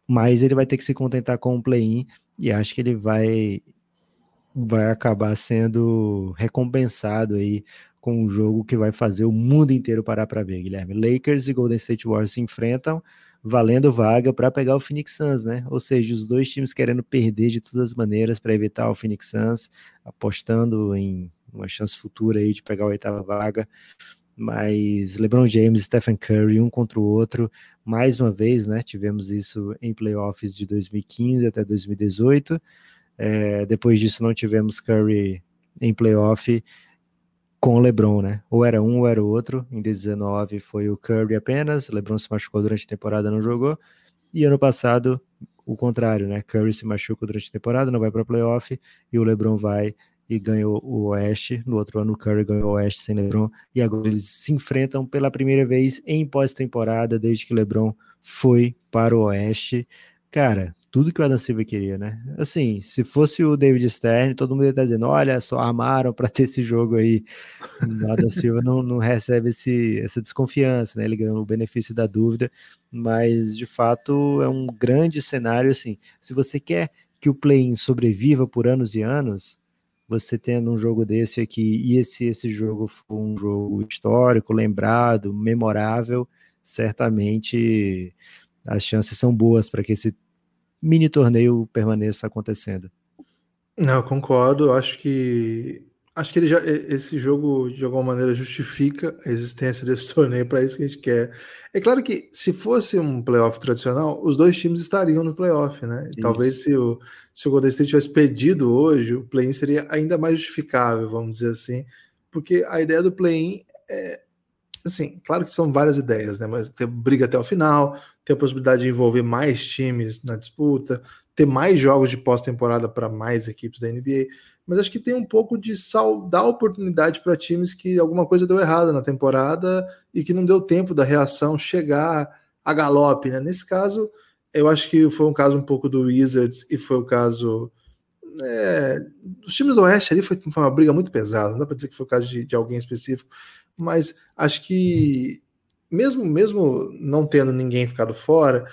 Mas ele vai ter que se contentar com um play-in e acho que ele vai vai acabar sendo recompensado aí com um jogo que vai fazer o mundo inteiro parar para ver, Guilherme. Lakers e Golden State Warriors se enfrentam valendo vaga para pegar o Phoenix Suns, né? Ou seja, os dois times querendo perder de todas as maneiras para evitar o Phoenix Suns, apostando em uma chance futura aí de pegar a oitava vaga. Mas LeBron James Stephen Curry, um contra o outro, mais uma vez, né? Tivemos isso em playoffs de 2015 até 2018. É, depois disso, não tivemos Curry em playoff com LeBron, né? Ou era um ou era o outro. Em 2019 foi o Curry apenas, LeBron se machucou durante a temporada, não jogou. E ano passado, o contrário, né? Curry se machuca durante a temporada, não vai para playoff, e o LeBron vai e ganhou o Oeste. No outro ano, o Curry ganhou o Oeste sem LeBron. E agora eles se enfrentam pela primeira vez em pós-temporada, desde que LeBron foi para o Oeste. Cara, tudo que o Adam Silva queria, né? Assim, se fosse o David Stern, todo mundo ia estar dizendo: olha, só armaram para ter esse jogo aí. O Adam Silva não, não recebe esse, essa desconfiança, né? Ele ganhou o benefício da dúvida, mas de fato é um grande cenário. Assim, se você quer que o play-in sobreviva por anos e anos, você tendo um jogo desse aqui, e esse, esse jogo for um jogo histórico, lembrado, memorável, certamente as chances são boas para que esse mini torneio permaneça acontecendo. Não, concordo. Acho que acho que ele já esse jogo de alguma maneira justifica a existência desse torneio para isso que a gente quer. É claro que se fosse um playoff tradicional, os dois times estariam no playoff, né? Talvez se o se o Golden State tivesse pedido hoje, o play-in seria ainda mais justificável, vamos dizer assim, porque a ideia do play-in é assim, claro que são várias ideias, né? Mas ter briga até o final, ter a possibilidade de envolver mais times na disputa, ter mais jogos de pós-temporada para mais equipes da NBA. Mas acho que tem um pouco de sal, dar oportunidade para times que alguma coisa deu errado na temporada e que não deu tempo da reação chegar a galope, né? Nesse caso, eu acho que foi um caso um pouco do Wizards e foi o caso é, dos times do Oeste ali foi, foi, uma briga muito pesada, não dá para dizer que foi o caso de, de alguém específico, mas acho que mesmo mesmo não tendo ninguém ficado fora,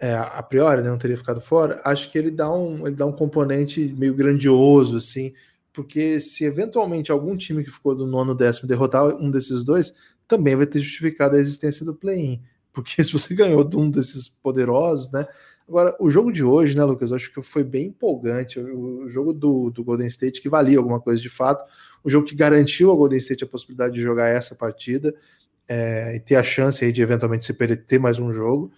é, a priori né, não teria ficado fora, acho que ele dá um ele dá um componente meio grandioso assim, porque se eventualmente algum time que ficou do nono décimo derrotar um desses dois, também vai ter justificado a existência do play-in, porque se você ganhou de um desses poderosos, né? Agora, o jogo de hoje, né, Lucas? Acho que foi bem empolgante. O jogo do, do Golden State, que valia alguma coisa de fato, o jogo que garantiu ao Golden State a possibilidade de jogar essa partida é, e ter a chance aí de eventualmente se perder, ter mais um jogo.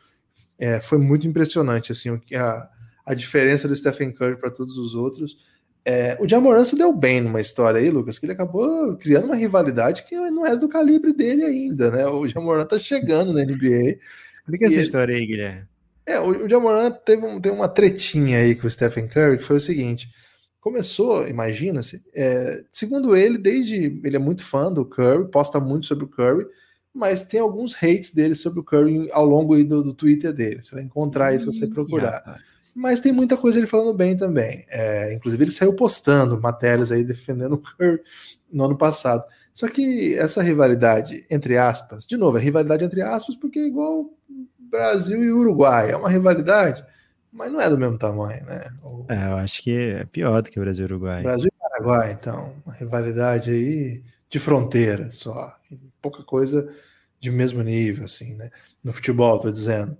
É, foi muito impressionante assim a, a diferença do Stephen Curry para todos os outros. É, o Jamoran se deu bem numa história aí, Lucas, que ele acabou criando uma rivalidade que não é do calibre dele ainda, né? O Jamoran tá chegando na NBA. Explica essa ele... história aí, Guilherme. É, o, o Jamoran teve, um, teve uma tretinha aí com o Stephen Curry, que foi o seguinte: começou, imagina-se, é, segundo ele, desde ele é muito fã do Curry, posta muito sobre o Curry, mas tem alguns hates dele sobre o Curry ao longo do, do Twitter dele. Você vai encontrar isso se você procurar. Mas tem muita coisa ele falando bem também. É, inclusive, ele saiu postando matérias aí defendendo o Curry no ano passado. Só que essa rivalidade, entre aspas, de novo, é rivalidade entre aspas, porque é igual Brasil e Uruguai. É uma rivalidade mas não é do mesmo tamanho, né? É, eu acho que é pior do que Brasil e Uruguai. Brasil e Paraguai, então, uma rivalidade aí de fronteira só, pouca coisa de mesmo nível, assim, né? No futebol, tô dizendo.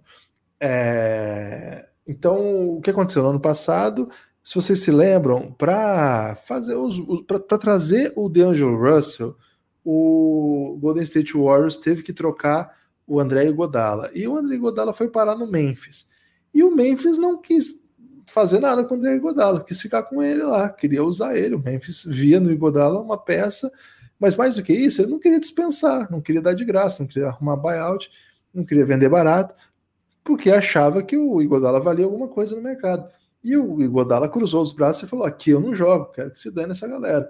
É... Então, o que aconteceu no ano passado? se vocês se lembram, para fazer os, para trazer o DeAngelo Russell, o Golden State Warriors teve que trocar o André Godala. E o André Godala foi parar no Memphis. E o Memphis não quis fazer nada com o André Godala, quis ficar com ele lá, queria usar ele. O Memphis via no Godala uma peça, mas mais do que isso, ele não queria dispensar, não queria dar de graça, não queria arrumar buyout, não queria vender barato, porque achava que o Igodala valia alguma coisa no mercado. E o Igodala cruzou os braços e falou: aqui eu não jogo, quero que se dane essa galera.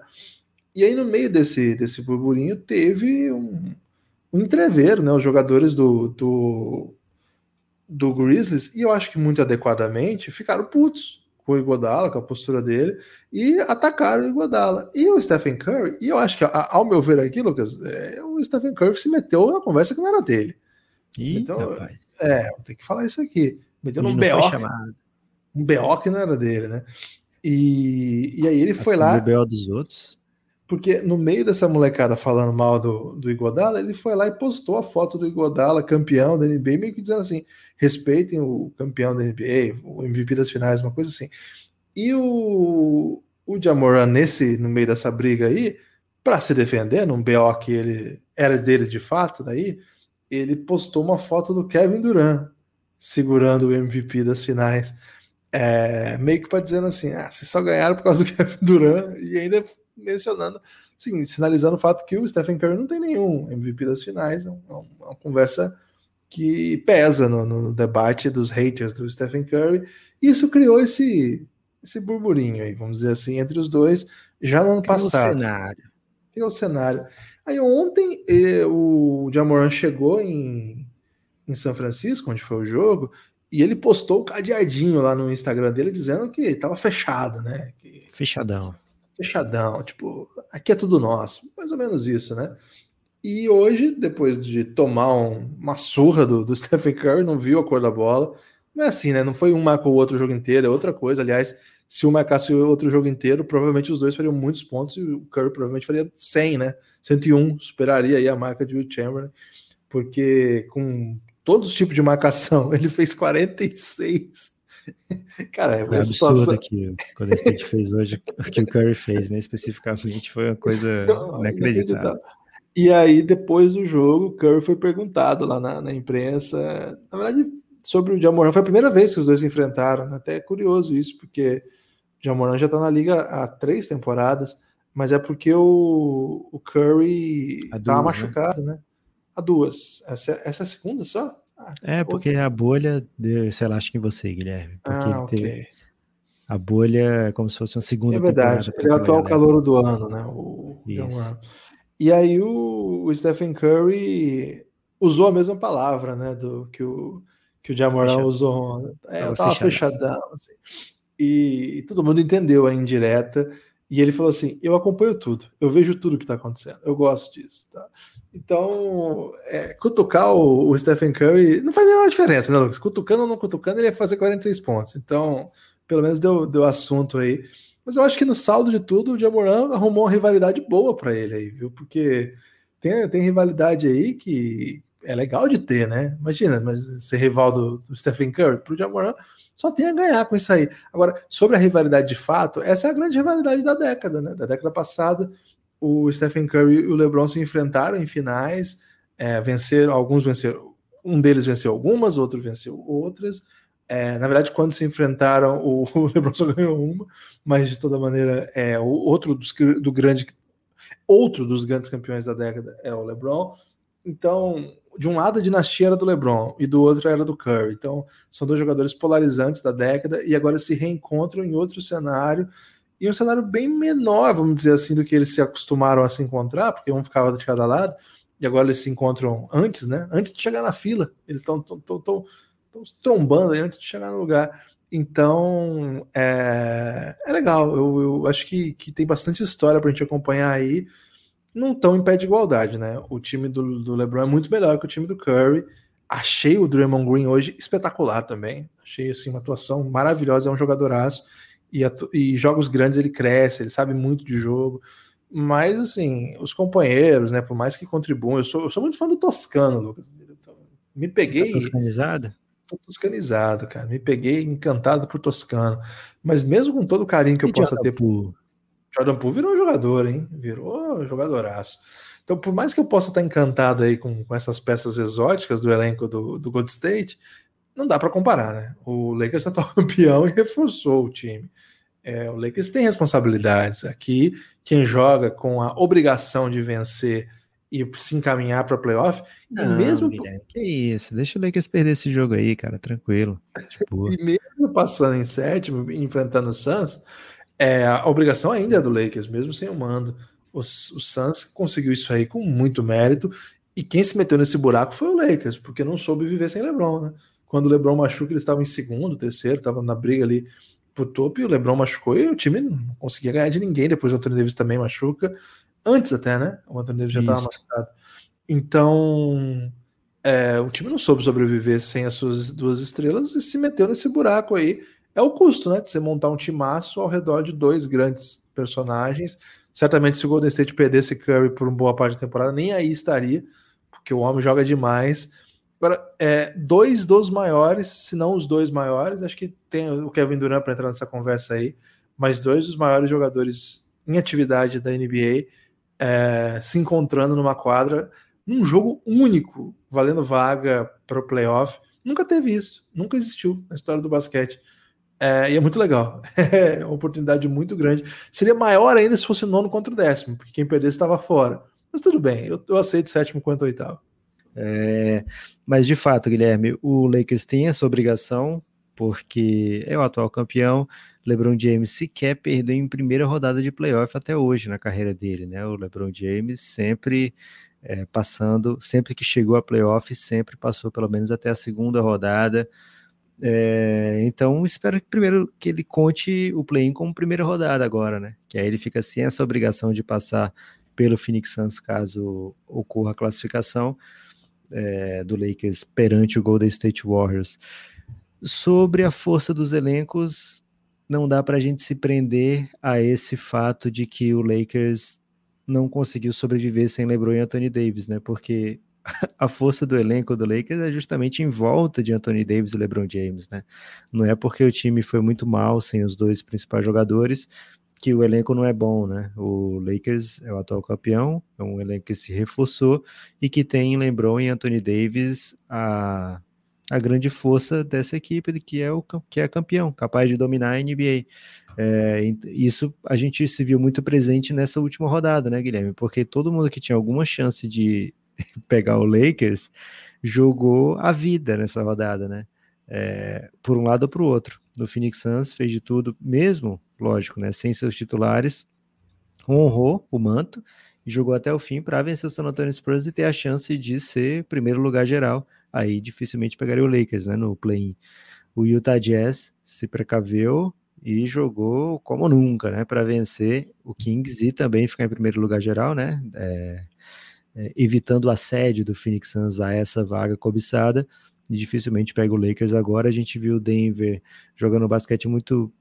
E aí, no meio desse, desse burburinho, teve um, um entreveiro, né? Os jogadores do, do, do Grizzlies, e eu acho que muito adequadamente, ficaram putos com o Iguodala, com a postura dele, e atacaram o Iguodala. E o Stephen Curry, e eu acho que, ao meu ver aqui, Lucas, é, o Stephen Curry se meteu na conversa que não era dele. Ih, então, rapaz. É, tem que falar isso aqui. Meteu num BO. Um BO que não era dele, né? E, e aí ele foi lá. O BO dos outros. Porque no meio dessa molecada falando mal do, do Igodala, ele foi lá e postou a foto do Igodala, campeão da NBA, meio que dizendo assim: respeitem o campeão da NBA, o MVP das finais, uma coisa assim. E o, o Jamoran, nesse, no meio dessa briga aí, para se defender, num BO que ele era dele de fato, daí, ele postou uma foto do Kevin Durant segurando o MVP das finais. É, meio que para dizendo assim: ah, vocês só ganharam por causa do Kevin Durant e ainda mencionando, sinalizando o fato que o Stephen Curry não tem nenhum MVP das finais, é, é uma, uma conversa que pesa no, no, debate dos haters do Stephen Curry. Isso criou esse, esse burburinho aí, vamos dizer assim, entre os dois, já no ano criou passado. O cenário. Criou o cenário. Aí ontem ele, o Jamoran chegou em, em São Francisco, onde foi o jogo, e ele postou o cadeadinho lá no Instagram dele dizendo que estava fechado, né? Que, Fechadão fechadão, tipo, aqui é tudo nosso, mais ou menos isso, né? E hoje, depois de tomar um, uma surra do, do Stephen Curry, não viu a cor da bola. Não é assim, né? Não foi um marcou o outro jogo inteiro, é outra coisa. Aliás, se um marcasse o outro jogo inteiro, provavelmente os dois fariam muitos pontos e o Curry provavelmente faria 100, né? 101, superaria aí a marca de Will Chamberlain, porque com todos os tipos de marcação, ele fez 46 Cara, é, é absurdo situação... que quando a gente fez hoje, o que o Curry fez, né? Especificamente, foi uma coisa Não, inacreditável. E aí, depois do jogo, o Curry foi perguntado lá na, na imprensa, na verdade, sobre o Jamoran. Foi a primeira vez que os dois se enfrentaram. Né? Até é curioso isso, porque o Jamoran já tá na liga há três temporadas, mas é porque o, o Curry estava né? machucado, né? Há duas. Essa, essa é a segunda só? É, porque a bolha deu, acho que em você, Guilherme. Porque ah, teve, a bolha é como se fosse uma segunda É verdade, ele é o atual calor do ano, né? O, Isso. E aí o, o, Stephen Curry usou a mesma palavra, né? Do que o, que o Jamoran usou. É, eu tava fechadão. fechadão assim. e, e todo mundo entendeu a indireta. E ele falou assim: Eu acompanho tudo, eu vejo tudo que está acontecendo, eu gosto disso. Tá? Então, é, cutucar o, o, Stephen Curry não faz nenhuma diferença, né, Lucas? Cutucando ou não cutucando, ele ia fazer 46 pontos. Então, pelo menos deu, deu assunto aí. Mas eu acho que no saldo de tudo, o Jamoran arrumou uma rivalidade boa para ele aí, viu? Porque tem, tem rivalidade aí que é legal de ter, né? Imagina, mas ser rival do, do Stephen Curry, pro Jamoran só tem a ganhar com isso aí. Agora, sobre a rivalidade de fato, essa é a grande rivalidade da década, né? Da década passada o Stephen Curry e o LeBron se enfrentaram em finais, é, venceram, alguns venceram, um deles venceu algumas, outro venceu outras. É, na verdade, quando se enfrentaram, o, LeBron só ganhou uma, mas de toda maneira, é o outro dos, do grande, outro dos grandes campeões da década é o LeBron. Então, de um lado a dinastia era do LeBron e do outro era do Curry. Então, são dois jogadores polarizantes da década e agora se reencontram em outro cenário e um cenário bem menor, vamos dizer assim, do que eles se acostumaram a se encontrar, porque um ficava de cada lado, e agora eles se encontram antes, né? Antes de chegar na fila. Eles estão trombando aí antes de chegar no lugar. Então, é, é legal. Eu, eu, acho que, que tem bastante história para a gente acompanhar aí. Não tão em pé de igualdade, né? O time do, do LeBron é muito melhor que o time do Curry. Achei o Draymond Green hoje espetacular também. Achei assim, uma atuação maravilhosa. É um jogadoraço e, e jogos grandes ele cresce, ele sabe muito de jogo. Mas, assim, os companheiros, né, por mais que contribuam, eu sou, eu sou muito fã do Toscano, Lucas. Me peguei. Tá toscanizado? tô toscanizado, cara. Me peguei encantado por Toscano. Mas mesmo com todo o carinho que eu possa ter por. Jordan Poole virou jogador, hein? Virou jogadoraço. Então, por mais que eu possa estar encantado aí com, com essas peças exóticas do elenco do, do Gold State, não dá para comparar, né? O Lakers é atual campeão e reforçou o time. É, o Lakers tem responsabilidades. Aqui, quem joga com a obrigação de vencer e se encaminhar para playoff, não, mesmo Guilherme, que isso, deixa o Lakers perder esse jogo aí, cara, tranquilo. Tipo... e mesmo passando em sétimo, enfrentando o Suns, é, a obrigação ainda é do Lakers, mesmo sem o mando. O, o Suns conseguiu isso aí com muito mérito, e quem se meteu nesse buraco foi o Lakers, porque não soube viver sem LeBron, né? Quando o LeBron machuca, eles estavam em segundo, terceiro, estavam na briga ali pro topo e o LeBron machucou e o time não conseguia ganhar de ninguém. Depois o Anthony Davis também machuca. Antes até, né? O Anthony Davis já estava machucado. Então, é, o time não soube sobreviver sem as suas duas estrelas e se meteu nesse buraco aí. É o custo, né? De você montar um timaço ao redor de dois grandes personagens. Certamente, se o Golden State perdesse Curry por uma boa parte da temporada, nem aí estaria, porque o homem joga demais. Agora, é, dois dos maiores, se não os dois maiores, acho que tem o Kevin Durant para entrar nessa conversa aí, mas dois dos maiores jogadores em atividade da NBA é, se encontrando numa quadra, num jogo único, valendo vaga para o playoff. Nunca teve isso, nunca existiu na história do basquete. É, e é muito legal. É uma oportunidade muito grande. Seria maior ainda se fosse nono contra o décimo, porque quem perdesse estava fora. Mas tudo bem, eu, eu aceito sétimo quanto oitavo. É, mas de fato, Guilherme, o Lakers tem essa obrigação, porque é o atual campeão. LeBron James sequer perdeu em primeira rodada de playoff até hoje na carreira dele, né? O LeBron James sempre é, passando, sempre que chegou a playoff, sempre passou pelo menos até a segunda rodada. É, então espero que primeiro que ele conte o play-in como primeira rodada agora, né? Que aí ele fica sem essa obrigação de passar pelo Phoenix Suns caso ocorra a classificação é, do Lakers perante o Golden State Warriors. Sobre a força dos elencos, não dá para a gente se prender a esse fato de que o Lakers não conseguiu sobreviver sem LeBron e Anthony Davis, né? Porque a força do elenco do Lakers é justamente em volta de Anthony Davis e LeBron James, né? Não é porque o time foi muito mal sem os dois principais jogadores que o elenco não é bom, né? O Lakers é o atual campeão, é um elenco que se reforçou e que tem LeBron e Anthony Davis a, a grande força dessa equipe que é o que é campeão, capaz de dominar a NBA. É, isso a gente se viu muito presente nessa última rodada, né, Guilherme? Porque todo mundo que tinha alguma chance de pegar o Lakers jogou a vida nessa rodada, né? É, por um lado ou para o outro. No Phoenix Suns fez de tudo, mesmo lógico, né, sem seus titulares, honrou o manto e jogou até o fim para vencer o San Antonio Spurs e ter a chance de ser primeiro lugar geral. Aí dificilmente pegaria o Lakers, né, no play-in. O Utah Jazz se precaveu e jogou como nunca, né, para vencer o Kings e também ficar em primeiro lugar geral, né, é, é, evitando o assédio do Phoenix Suns a essa vaga cobiçada. E dificilmente pega o Lakers agora. A gente viu o Denver jogando basquete muito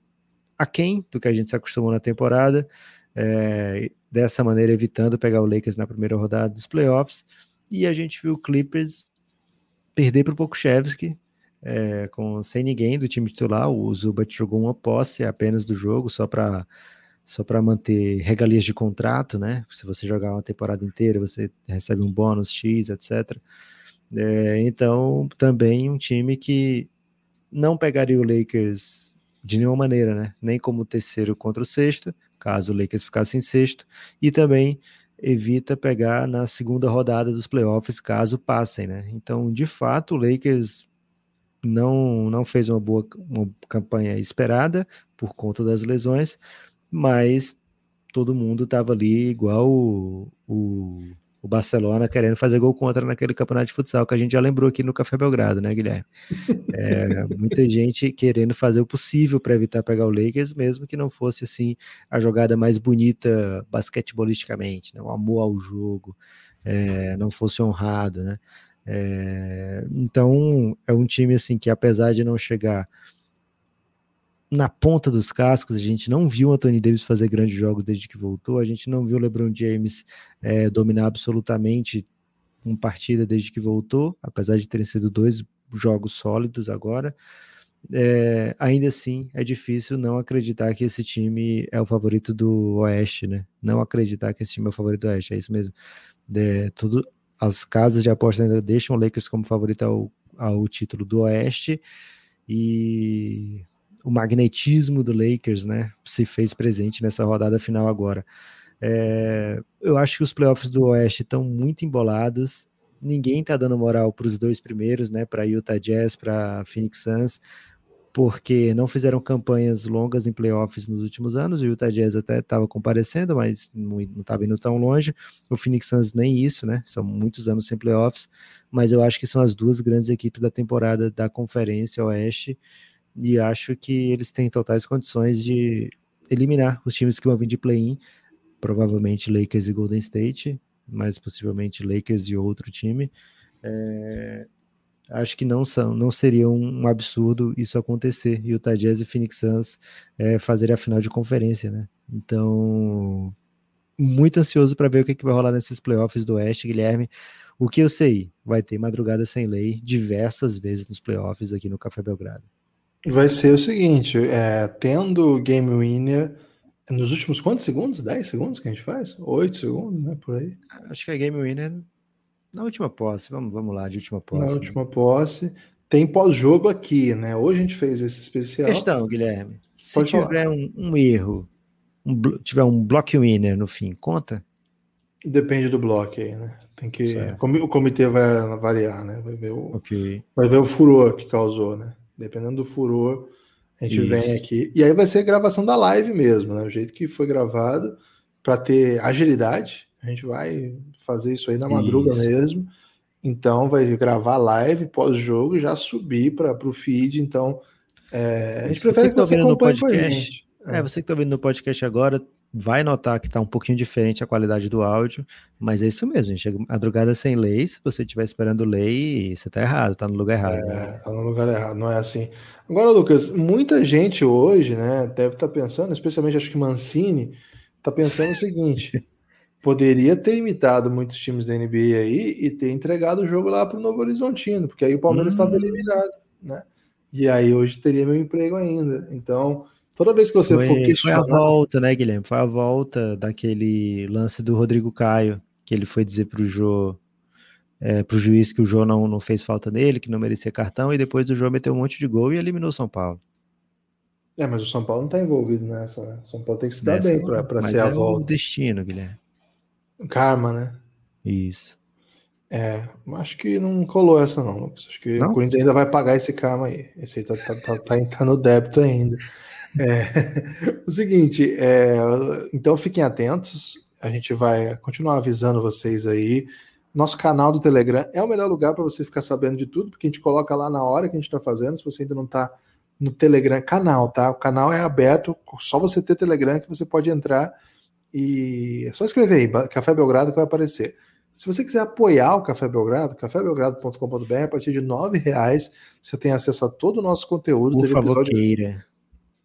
aquém do que a gente se acostumou na temporada, é, dessa maneira evitando pegar o Lakers na primeira rodada dos playoffs, e a gente viu o Clippers perder para o Pokushevski, é, com, sem ninguém do time titular, o Zubat jogou uma posse apenas do jogo, só para só para manter regalias de contrato, né? Se você jogar uma temporada inteira, você recebe um bônus X, etc. É, então, também um time que não pegaria o Lakers de nenhuma maneira, né? Nem como terceiro contra o sexto, caso o Lakers ficasse em sexto, e também evita pegar na segunda rodada dos playoffs, caso passem, né? Então, de fato, o Lakers não, não fez uma boa uma campanha esperada por conta das lesões, mas todo mundo estava ali igual o, o o Barcelona querendo fazer gol contra naquele campeonato de futsal que a gente já lembrou aqui no Café Belgrado, né, Guilherme? É, muita gente querendo fazer o possível para evitar pegar o Lakers, mesmo que não fosse assim a jogada mais bonita basquetebolisticamente, né? o amor ao jogo, é, não fosse honrado, né? É, então é um time assim que apesar de não chegar na ponta dos cascos, a gente não viu o Anthony Davis fazer grandes jogos desde que voltou, a gente não viu o LeBron James é, dominar absolutamente uma partida desde que voltou, apesar de terem sido dois jogos sólidos agora. É, ainda assim, é difícil não acreditar que esse time é o favorito do Oeste, né? Não acreditar que esse time é o favorito do Oeste, é isso mesmo. É, tudo, as casas de aposta ainda deixam o Lakers como favorito ao, ao título do Oeste e o magnetismo do Lakers, né, se fez presente nessa rodada final agora. É, eu acho que os playoffs do Oeste estão muito embolados. Ninguém está dando moral para os dois primeiros, né, para Utah Jazz, para Phoenix Suns porque não fizeram campanhas longas em playoffs nos últimos anos. O Utah Jazz até estava comparecendo, mas não estava indo tão longe. O Phoenix Suns nem isso, né? São muitos anos sem playoffs, mas eu acho que são as duas grandes equipes da temporada da Conferência Oeste e acho que eles têm totais condições de eliminar os times que vão vir de play-in, provavelmente Lakers e Golden State, mas possivelmente Lakers e outro time. É, acho que não são, não seria um absurdo isso acontecer e o Jazz e Phoenix Suns é, fazerem a final de conferência, né? Então, muito ansioso para ver o que, que vai rolar nesses playoffs do Oeste, Guilherme. O que eu sei, vai ter madrugada sem lei diversas vezes nos playoffs aqui no Café Belgrado. Vai ser o seguinte, é, tendo game winner nos últimos quantos segundos? 10 segundos que a gente faz? 8 segundos, né? Por aí. Acho que é game winner na última posse, vamos, vamos lá, de última posse. Na última posse. Tem pós-jogo aqui, né? Hoje a gente fez esse especial. Questão, Guilherme. Se Pode tiver um, um, erro, um, tiver um block winner no fim, conta? Depende do bloco aí, né? Tem que. Certo. O comitê vai variar, né? Vai ver o, okay. vai ver o furor que causou, né? Dependendo do furor, a gente Isso. vem aqui. E aí vai ser gravação da live mesmo, né? O jeito que foi gravado, para ter agilidade. A gente vai fazer isso aí na madruga isso. mesmo. Então vai gravar live pós-jogo já subir para o feed. Então é, a gente prefere que, que você no podcast. É. é, você que está ouvindo no podcast agora, vai notar que está um pouquinho diferente a qualidade do áudio, mas é isso mesmo, gente. Madrugada sem lei, se você estiver esperando lei, você está errado, está no lugar errado. É, né? tá no lugar errado, não é assim. Agora, Lucas, muita gente hoje, né, deve estar tá pensando, especialmente acho que Mancini, está pensando o seguinte: poderia ter imitado muitos times da NBA aí e ter entregado o jogo lá para o Novo Horizontino, porque aí o Palmeiras estava hum. eliminado, né? E aí hoje teria meu emprego ainda. Então, toda vez que você foi, for questionar... Foi a volta, né, Guilherme? Foi a volta daquele lance do Rodrigo Caio, que ele foi dizer para o Jô, é, para o juiz que o Jô não, não fez falta nele, que não merecia cartão, e depois o Jô meteu um monte de gol e eliminou o São Paulo. É, mas o São Paulo não está envolvido nessa, né? O São Paulo tem que se dar bem para ser é a volta. o destino, Guilherme. Karma, né? Isso. É, acho que não colou essa não, Lucas. Acho que não? o Corinthians ainda vai pagar esse karma aí. Esse aí tá, tá, tá, tá, tá no débito ainda. É, o seguinte, é, então fiquem atentos. A gente vai continuar avisando vocês aí. Nosso canal do Telegram é o melhor lugar para você ficar sabendo de tudo, porque a gente coloca lá na hora que a gente está fazendo. Se você ainda não está no Telegram, canal, tá? O canal é aberto, só você ter Telegram que você pode entrar e é só escrever aí, Café Belgrado, que vai aparecer. Se você quiser apoiar o Café Belgrado, cafébelgrado.com.br, a partir de R$ reais você tem acesso a todo o nosso conteúdo. Por favor, episódio... queira.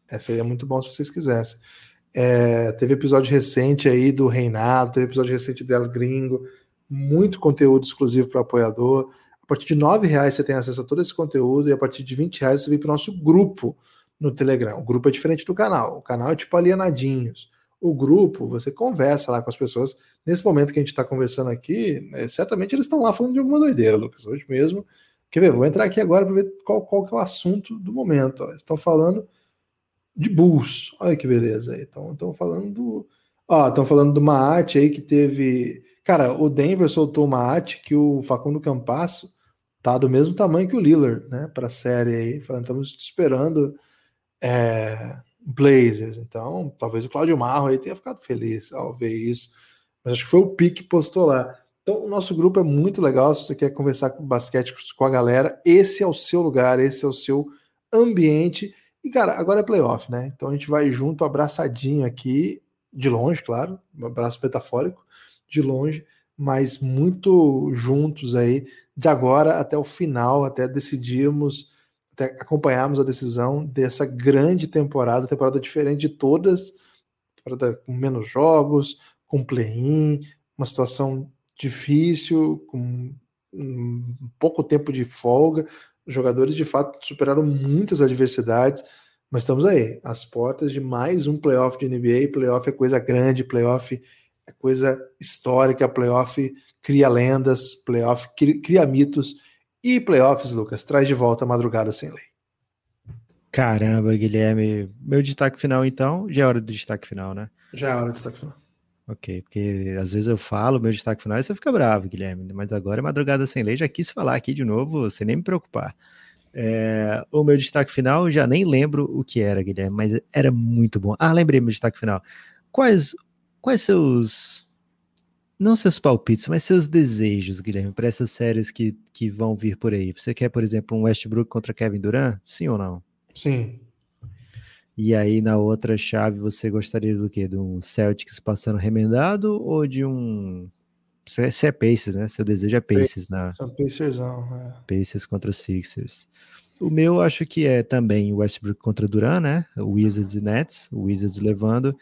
Essa aí é muito bom se vocês quisessem. É, teve episódio recente aí do Reinado, teve episódio recente dela Gringo, muito conteúdo exclusivo para apoiador. A partir de R$ reais você tem acesso a todo esse conteúdo e a partir de R$ reais você vem para o nosso grupo no Telegram. O grupo é diferente do canal. O canal é tipo alienadinhos o grupo, você conversa lá com as pessoas. Nesse momento que a gente está conversando aqui, né, certamente eles estão lá falando de alguma doideira, Lucas. Hoje mesmo. Quer ver? Vou entrar aqui agora para ver qual, qual que é o assunto do momento. Ó. Estão falando de Bulls. Olha que beleza aí. Estão falando do. Ó, estão falando de uma arte aí que teve. Cara, o Denver soltou uma arte que o Facundo Campasso tá do mesmo tamanho que o Lillard, né? Para a série aí. Falando, estamos esperando. É, Blazers. Então, talvez o Claudio Marro aí tenha ficado feliz ao ver isso. Mas acho que foi o Pique que postou lá. Então, o nosso grupo é muito legal. Se você quer conversar com basquete com a galera, esse é o seu lugar, esse é o seu ambiente. E, cara, agora é playoff, né? Então a gente vai junto, abraçadinho aqui, de longe, claro, um abraço metafórico, de longe, mas muito juntos aí, de agora até o final, até decidirmos acompanharmos a decisão dessa grande temporada, temporada diferente de todas, temporada com menos jogos, com play-in, uma situação difícil, com um pouco tempo de folga, Os jogadores de fato superaram muitas adversidades, mas estamos aí, às portas de mais um playoff de NBA. Playoff é coisa grande, playoff é coisa histórica, playoff cria lendas, playoff cria mitos e playoffs, Lucas, traz de volta a madrugada sem lei. Caramba, Guilherme. Meu destaque final, então, já é hora do destaque final, né? Já é hora do destaque final. Ok, porque às vezes eu falo meu destaque final e você fica bravo, Guilherme. Mas agora é madrugada sem lei, já quis falar aqui de novo, sem nem me preocupar. É, o meu destaque final, já nem lembro o que era, Guilherme, mas era muito bom. Ah, lembrei meu destaque final. Quais, quais seus. Não seus palpites, mas seus desejos, Guilherme, para essas séries que, que vão vir por aí? Você quer, por exemplo, um Westbrook contra Kevin Durant? Sim ou não? Sim. E aí na outra chave você gostaria do quê? De um Celtics passando remendado ou de um. Você é Pacers, né? Seu desejo é Pacers, né? São Pacers, não. É. Pacers contra Sixers. O meu acho que é também Westbrook contra Duran, né? Wizards e Nets, Wizards levando.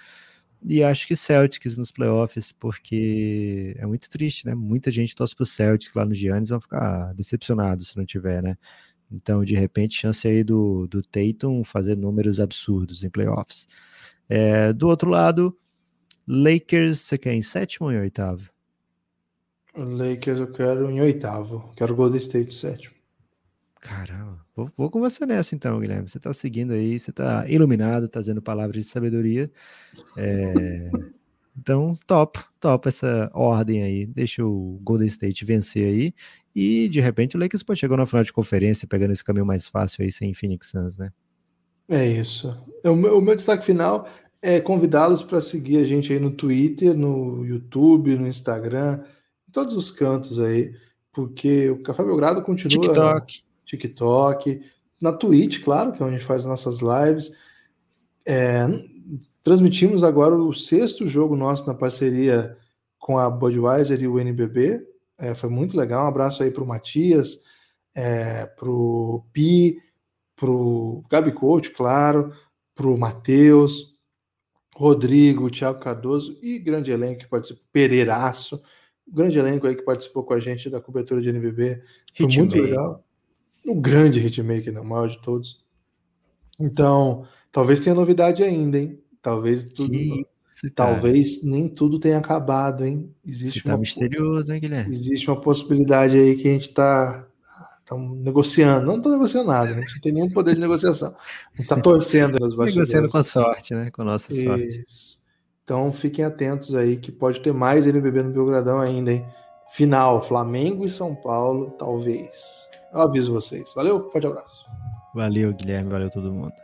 E acho que Celtics nos playoffs, porque é muito triste, né? Muita gente torce pro Celtics lá no Giannis, vão ficar decepcionados se não tiver, né? Então, de repente, chance aí do, do Tatum fazer números absurdos em playoffs. É, do outro lado, Lakers, você quer em sétimo ou em oitavo? Lakers eu quero em oitavo. Quero Golden State sétimo. Caramba, vou, vou, com você nessa então, Guilherme. Você tá seguindo aí, você tá iluminado, tá dizendo palavras de sabedoria. É, então, top, top essa ordem aí. Deixa o Golden State vencer aí. E de repente o Lakers pode chegar na final de conferência, pegando esse caminho mais fácil aí sem Phoenix Suns, né? É isso. O meu, o meu destaque final é convidá-los para seguir a gente aí no Twitter, no YouTube, no Instagram, em todos os cantos aí, porque o Café Belgrado continua. TikTok. TikTok. Na Twitch, claro, que é onde a gente faz nossas lives. É, Transmitimos agora o sexto jogo nosso na parceria com a Budweiser e o NBB. É, foi muito legal. Um abraço aí para o Matias, é, para o Pi, para o Gabi Coach, claro, para o Matheus, Rodrigo, Thiago Cardoso e grande elenco que participou, Pereiraço, grande elenco aí que participou com a gente da cobertura de NBB. Foi Hit muito legal. O grande hitmaker, né, o maior de todos. Então, talvez tenha novidade ainda, hein? Talvez tudo. Que talvez nem tudo tenha acabado, hein? Existe tá uma misterioso, hein, Guilherme? Existe uma possibilidade aí que a gente está tá negociando. Não estou negociando nada, né? a gente não tem nenhum poder de negociação. A gente está torcendo nos bastidores. Negociando com a sorte, né? Com a nossa Isso. sorte. Então fiquem atentos aí que pode ter mais NBB no Belgradão ainda, hein? Final, Flamengo e São Paulo, talvez. Eu aviso vocês. Valeu, forte abraço. Valeu, Guilherme. Valeu todo mundo.